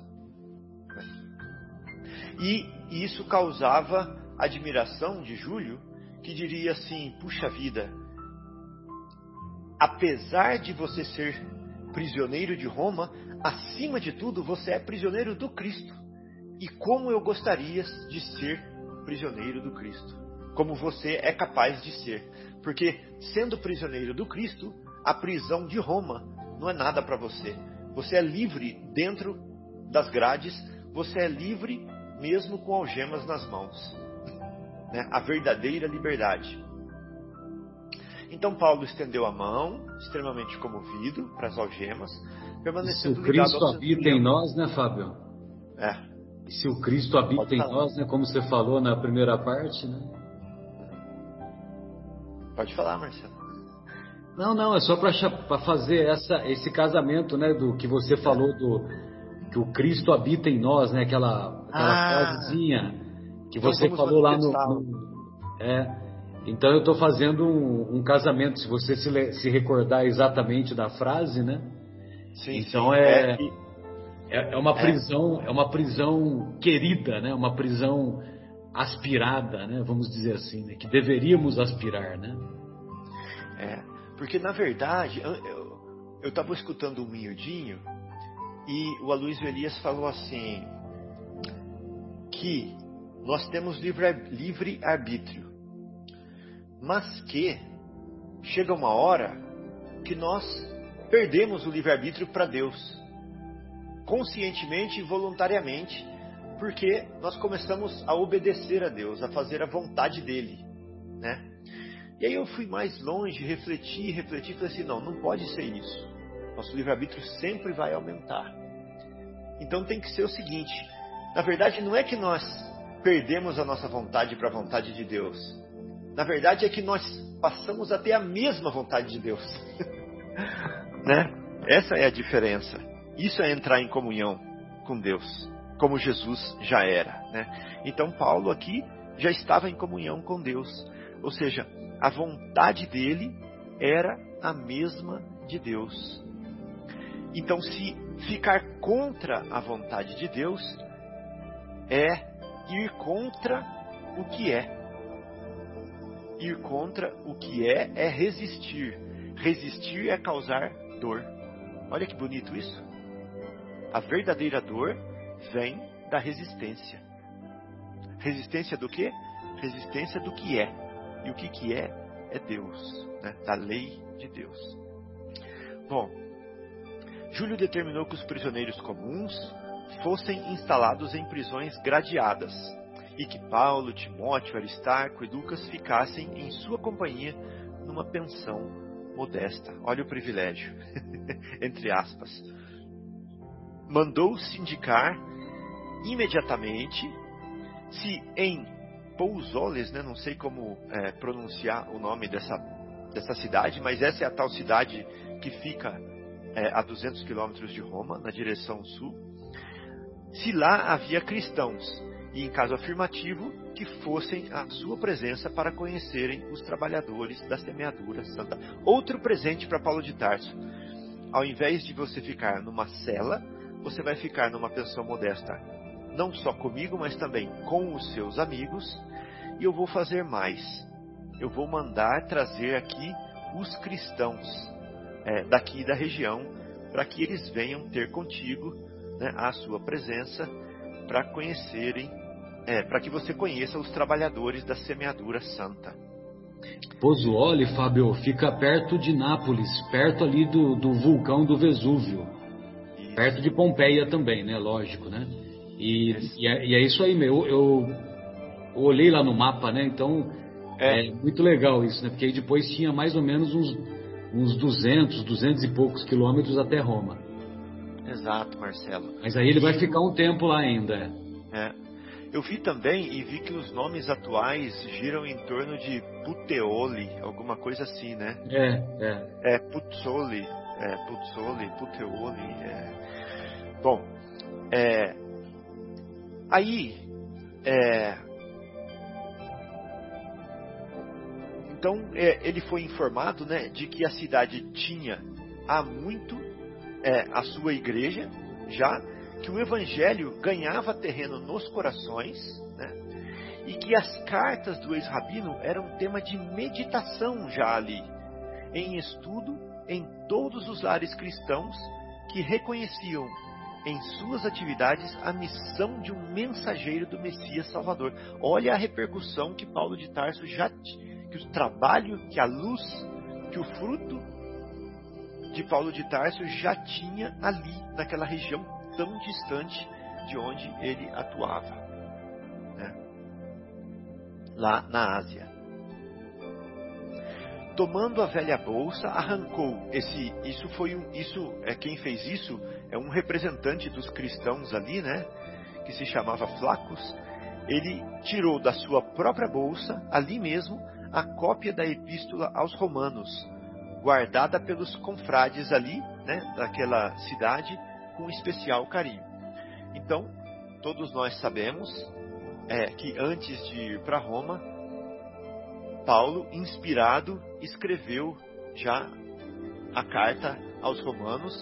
E isso causava admiração de Júlio, que diria assim: puxa vida, apesar de você ser prisioneiro de Roma, acima de tudo, você é prisioneiro do Cristo. e como eu gostaria de ser prisioneiro do Cristo. Como você é capaz de ser. Porque, sendo prisioneiro do Cristo, a prisão de Roma não é nada para você. Você é livre dentro das grades, você é livre mesmo com algemas nas mãos. Né? A verdadeira liberdade. Então Paulo estendeu a mão, extremamente comovido para as algemas, permanecendo Se o Cristo habita em nós, né, Fábio? É. E se o Cristo habita em nós, né, como você falou na primeira parte, né? Pode falar, Marcelo. Não, não, é só para fazer essa, esse casamento, né, do que você falou do que o Cristo habita em nós, né, aquela, aquela ah, frasezinha que então você falou lá no, no, é, então eu estou fazendo um, um, casamento, se você se, se, recordar exatamente da frase, né? Sim, então sim. É, é, é uma é. prisão, é uma prisão querida, né? Uma prisão aspirada, né? Vamos dizer assim, né? que deveríamos aspirar, né? É, porque na verdade eu estava escutando o miudinho e o Aloysio Elias falou assim que nós temos livre, livre arbítrio, mas que chega uma hora que nós perdemos o livre arbítrio para Deus, conscientemente e voluntariamente, porque nós começamos a obedecer a Deus, a fazer a vontade dele, né? E aí eu fui mais longe, refleti, refleti, falei assim, não, não pode ser isso. Nosso livre-arbítrio sempre vai aumentar. Então tem que ser o seguinte, na verdade não é que nós perdemos a nossa vontade para a vontade de Deus. Na verdade é que nós passamos a ter a mesma vontade de Deus. né? Essa é a diferença. Isso é entrar em comunhão com Deus como Jesus já era. Né? Então, Paulo aqui já estava em comunhão com Deus, ou seja, a vontade dele era a mesma de Deus. Então, se ficar contra a vontade de Deus, é ir contra o que é. Ir contra o que é é resistir. Resistir é causar dor. Olha que bonito isso. A verdadeira dor vem da resistência. Resistência do quê? Resistência do que é. E o que, que é? É Deus, né? da lei de Deus. Bom, Júlio determinou que os prisioneiros comuns fossem instalados em prisões gradeadas e que Paulo, Timóteo, Aristarco e Lucas ficassem em sua companhia numa pensão modesta. Olha o privilégio, entre aspas. Mandou sindicar imediatamente se em Pousoles, né, não sei como é, pronunciar o nome dessa, dessa cidade, mas essa é a tal cidade que fica é, a 200 quilômetros de Roma, na direção sul, se lá havia cristãos, e em caso afirmativo, que fossem à sua presença para conhecerem os trabalhadores da semeadura santa. Outro presente para Paulo de Tarso. Ao invés de você ficar numa cela, você vai ficar numa pensão modesta não só comigo, mas também com os seus amigos. E eu vou fazer mais. Eu vou mandar trazer aqui os cristãos é, daqui da região, para que eles venham ter contigo né, a sua presença, para conhecerem, é, para que você conheça os trabalhadores da semeadura santa. Pozzuoli, Fábio, fica perto de Nápoles, perto ali do, do vulcão do Vesúvio. Perto de Pompeia também, né? Lógico, né? E, e, é, e é, isso aí, meu. Eu, eu, olhei lá no mapa, né? Então é. é. muito legal isso, né? Porque aí depois tinha mais ou menos uns, uns 200, 200 e poucos quilômetros até Roma. Exato, Marcelo. Mas aí ele vai ficar um tempo lá ainda. É. Eu vi também e vi que os nomes atuais giram em torno de Puteoli, alguma coisa assim, né? É, é. É Puzzoli, é Puzzoli, Puteoli. É... Bom, é, Aí, é, então é, ele foi informado né, de que a cidade tinha há muito é, a sua igreja, já que o evangelho ganhava terreno nos corações, né, e que as cartas do ex-rabino eram tema de meditação já ali, em estudo em todos os lares cristãos que reconheciam em suas atividades a missão de um mensageiro do Messias Salvador. Olha a repercussão que Paulo de Tarso já que o trabalho, que a luz, que o fruto de Paulo de Tarso já tinha ali naquela região tão distante de onde ele atuava, né? lá na Ásia. Tomando a velha bolsa, arrancou esse. Isso foi um. Isso é quem fez isso é um representante dos cristãos ali, né? Que se chamava Flacos. Ele tirou da sua própria bolsa, ali mesmo, a cópia da epístola aos Romanos, guardada pelos confrades ali, né? Daquela cidade, com especial carinho. Então, todos nós sabemos é, que antes de ir para Roma, Paulo, inspirado, escreveu já a carta aos Romanos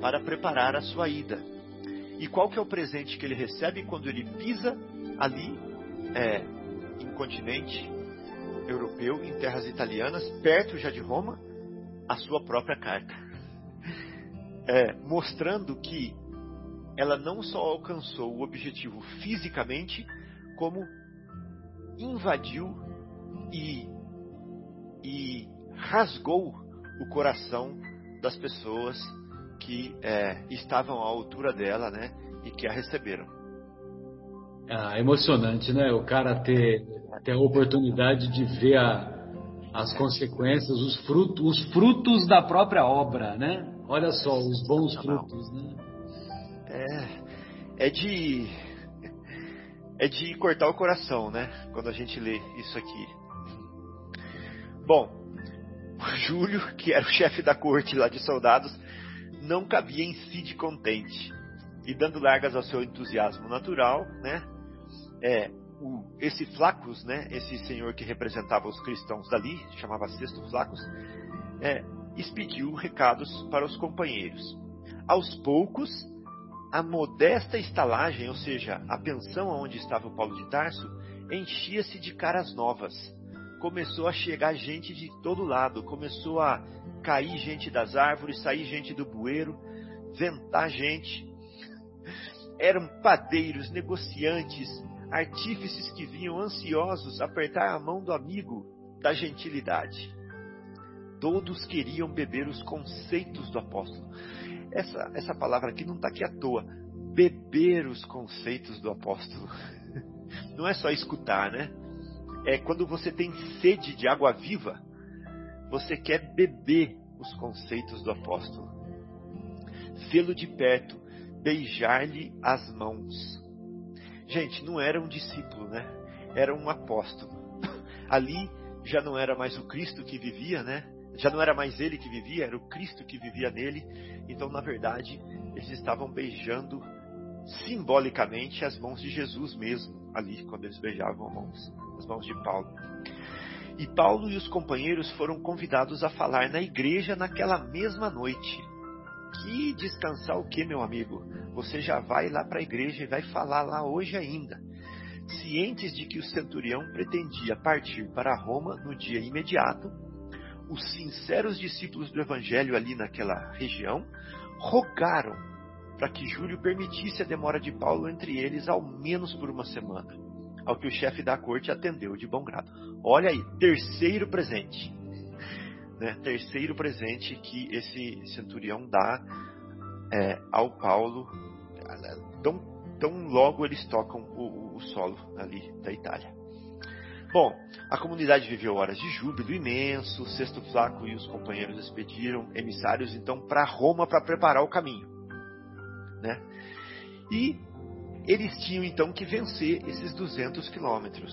para preparar a sua ida. E qual que é o presente que ele recebe quando ele pisa ali é, em continente europeu, em terras italianas, perto já de Roma, a sua própria carta, é, mostrando que ela não só alcançou o objetivo fisicamente, como invadiu e, e rasgou o coração das pessoas que é, estavam à altura dela, né, e que a receberam. Ah, emocionante, né? O cara ter, ter a oportunidade de ver a, as consequências, os frutos, os frutos da própria obra, né? Olha só, os bons frutos, né? É, é de é de cortar o coração, né? Quando a gente lê isso aqui. Bom, Júlio, que era o chefe da corte lá de soldados, não cabia em si de contente. E dando largas ao seu entusiasmo natural, né? É, o, esse Flacos, né? Esse senhor que representava os cristãos dali, chamava Sexto Flacos, é, expediu recados para os companheiros. Aos poucos, a modesta estalagem, ou seja, a pensão onde estava o Paulo de Tarso, enchia-se de caras novas começou a chegar gente de todo lado, começou a cair gente das árvores, sair gente do bueiro, ventar gente. Eram padeiros, negociantes, artífices que vinham ansiosos apertar a mão do amigo da gentilidade. Todos queriam beber os conceitos do apóstolo. Essa, essa palavra aqui não está aqui à toa. Beber os conceitos do apóstolo. Não é só escutar, né? É quando você tem sede de água viva, você quer beber os conceitos do apóstolo. Vê-lo de perto, beijar-lhe as mãos. Gente, não era um discípulo, né? Era um apóstolo. Ali já não era mais o Cristo que vivia, né? Já não era mais ele que vivia, era o Cristo que vivia nele. Então, na verdade, eles estavam beijando simbolicamente as mãos de Jesus mesmo, ali, quando eles beijavam mãos nas mãos de Paulo. E Paulo e os companheiros foram convidados a falar na igreja naquela mesma noite. Que descansar o que, meu amigo? Você já vai lá para a igreja e vai falar lá hoje ainda. Cientes de que o centurião pretendia partir para Roma no dia imediato, os sinceros discípulos do evangelho ali naquela região rogaram para que Júlio permitisse a demora de Paulo entre eles ao menos por uma semana ao que o chefe da corte atendeu de bom grado. Olha aí, terceiro presente. Né? Terceiro presente que esse centurião dá é, ao Paulo, tão, tão logo eles tocam o, o solo ali da Itália. Bom, a comunidade viveu horas de júbilo imenso, Sexto Flaco e os companheiros expediram emissários então para Roma para preparar o caminho. Né? E eles tinham então que vencer esses 200 quilômetros.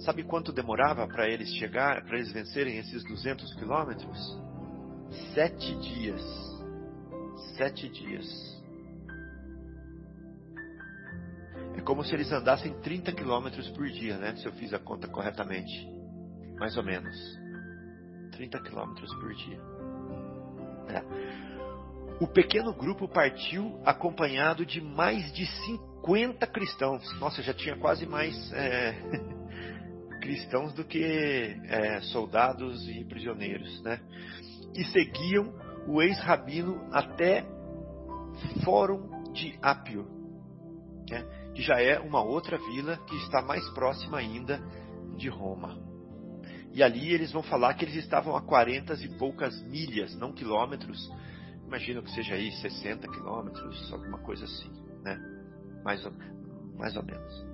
Sabe quanto demorava para eles chegar, para eles vencerem esses 200 quilômetros? Sete dias. Sete dias. É como se eles andassem 30 quilômetros por dia, né? Se eu fiz a conta corretamente. Mais ou menos. 30 quilômetros por dia. É. O pequeno grupo partiu acompanhado de mais de 50 50 cristãos. Nossa, já tinha quase mais é, cristãos do que é, soldados e prisioneiros, né? Que seguiam o ex-rabino até Fórum de Apio, né, que já é uma outra vila que está mais próxima ainda de Roma. E ali eles vão falar que eles estavam a 40 e poucas milhas, não quilômetros. Imagino que seja aí 60 quilômetros, alguma coisa assim, né? Mais ou, mais ou menos.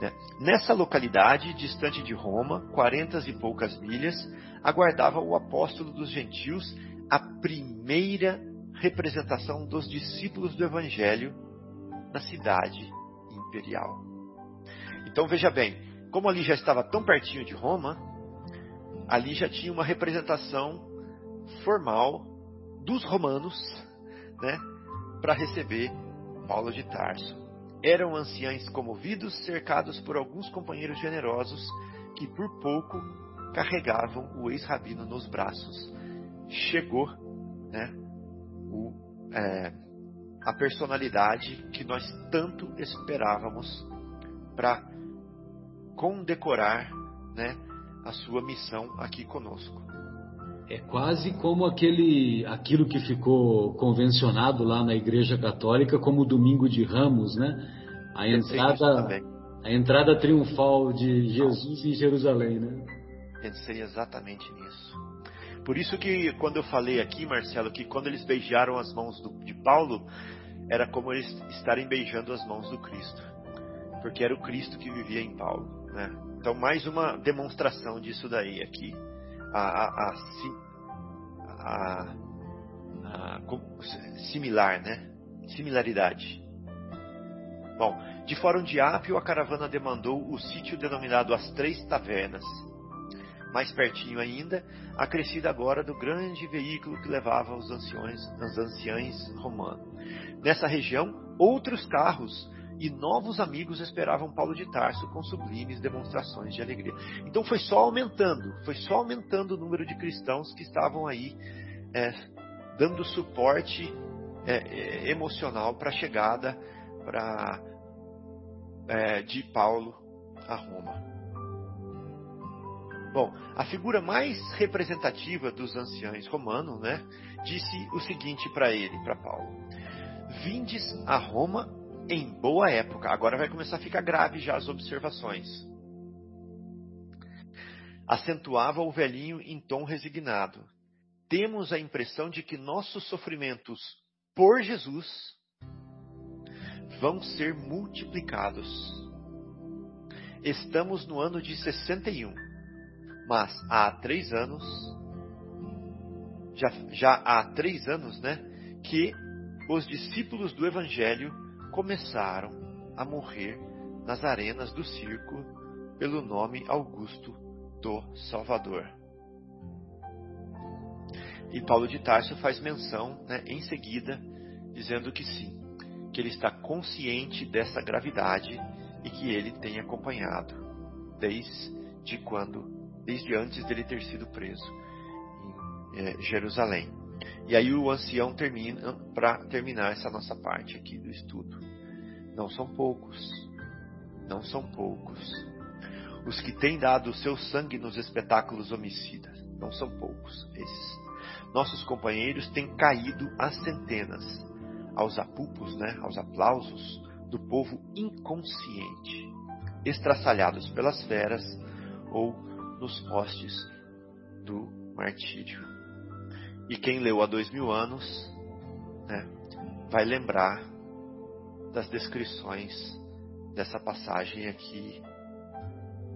Né? Nessa localidade, distante de Roma, 40 e poucas milhas, aguardava o apóstolo dos gentios a primeira representação dos discípulos do Evangelho na cidade imperial. Então veja bem, como ali já estava tão pertinho de Roma, ali já tinha uma representação formal dos romanos, né, para receber Paulo de Tarso. Eram anciães comovidos, cercados por alguns companheiros generosos que por pouco carregavam o ex-rabino nos braços. Chegou né, o, é, a personalidade que nós tanto esperávamos para condecorar né, a sua missão aqui conosco. É quase como aquele, aquilo que ficou convencionado lá na Igreja Católica como o Domingo de Ramos, né? A entrada, a entrada triunfal de Jesus em Jerusalém, né? Pensei exatamente nisso. Por isso que quando eu falei aqui, Marcelo, que quando eles beijaram as mãos do, de Paulo, era como eles estarem beijando as mãos do Cristo, porque era o Cristo que vivia em Paulo, né? Então mais uma demonstração disso daí aqui, a, a, a, a similar, né? Similaridade. Bom, de Fórum de Apio, a caravana demandou o sítio denominado As Três Tavernas. Mais pertinho ainda, acrescida agora do grande veículo que levava os anciões, os anciães romanos. Nessa região, outros carros e novos amigos esperavam Paulo de Tarso com sublimes demonstrações de alegria. Então foi só aumentando, foi só aumentando o número de cristãos que estavam aí é, dando suporte é, emocional para a chegada pra, é, de Paulo a Roma. Bom, a figura mais representativa dos anciãos romanos, né, disse o seguinte para ele, para Paulo: Vindes a Roma em boa época. Agora vai começar a ficar grave já as observações. Acentuava o velhinho em tom resignado. Temos a impressão de que nossos sofrimentos por Jesus vão ser multiplicados. Estamos no ano de 61, mas há três anos, já, já há três anos, né, que os discípulos do Evangelho começaram a morrer nas arenas do circo pelo nome Augusto do Salvador. E Paulo de Tarso faz menção né, em seguida, dizendo que sim, que ele está consciente dessa gravidade e que ele tem acompanhado desde quando, desde antes dele ter sido preso em é, Jerusalém. E aí o ancião termina para terminar essa nossa parte aqui do estudo. Não são poucos, não são poucos. Os que têm dado o seu sangue nos espetáculos homicidas, não são poucos esses. Nossos companheiros têm caído às centenas aos apupos, né, aos aplausos do povo inconsciente, estraçalhados pelas feras ou nos postes do martírio. E quem leu há dois mil anos né, vai lembrar das descrições dessa passagem aqui,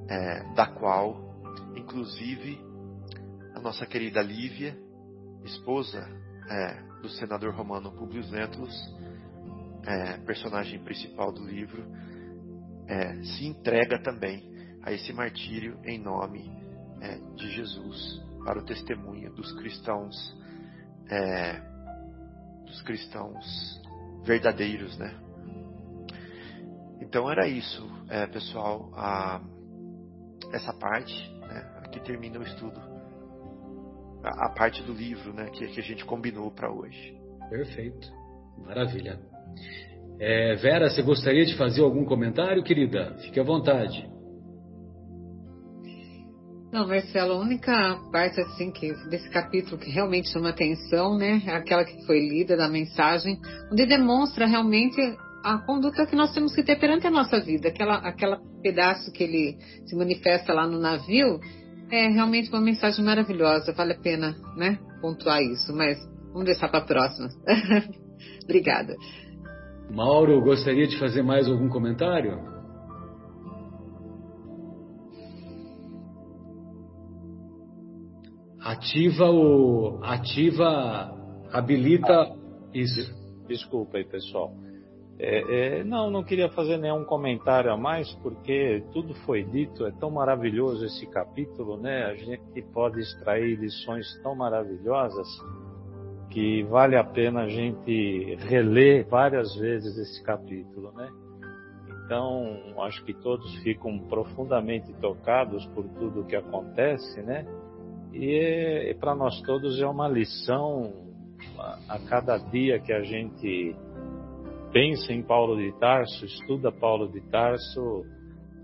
é, da qual, inclusive, a nossa querida Lívia, esposa é, do senador romano Publio Lentulus, é, personagem principal do livro, é, se entrega também a esse martírio em nome é, de Jesus para o testemunho dos cristãos, é, dos cristãos verdadeiros, né? Então era isso, é, pessoal. A, essa parte, né, aqui termina o estudo a, parte do livro né, que, que a gente combinou para hoje. Perfeito. Maravilha. É, Vera, você gostaria de fazer algum comentário, querida? Fique à vontade. Não, Marcelo, a única parte assim que desse capítulo que realmente chama atenção, né, é aquela que foi lida da mensagem, onde demonstra realmente a conduta que nós temos que ter perante a nossa vida. Aquela, aquela pedaço que ele se manifesta lá no navio é realmente uma mensagem maravilhosa. Vale a pena, né, pontuar isso. Mas vamos deixar para a próxima. Obrigada. Mauro, gostaria de fazer mais algum comentário? Ativa o. Ativa. Habilita. Isso. Desculpa aí, pessoal. É, é, não, não queria fazer nenhum comentário a mais, porque tudo foi dito, é tão maravilhoso esse capítulo, né? A gente pode extrair lições tão maravilhosas que vale a pena a gente reler várias vezes esse capítulo, né? Então, acho que todos ficam profundamente tocados por tudo o que acontece, né? E, e para nós todos é uma lição a, a cada dia que a gente pensa em Paulo de Tarso, estuda Paulo de Tarso,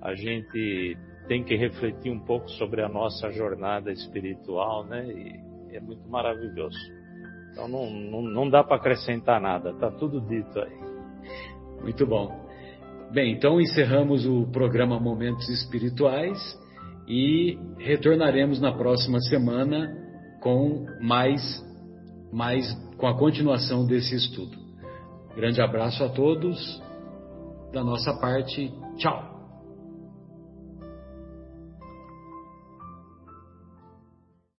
a gente tem que refletir um pouco sobre a nossa jornada espiritual, né? E é muito maravilhoso. Então não, não, não dá para acrescentar nada, tá tudo dito aí. Muito bom. Bem, então encerramos o programa Momentos Espirituais e retornaremos na próxima semana com mais, mais com a continuação desse estudo. Grande abraço a todos da nossa parte. Tchau.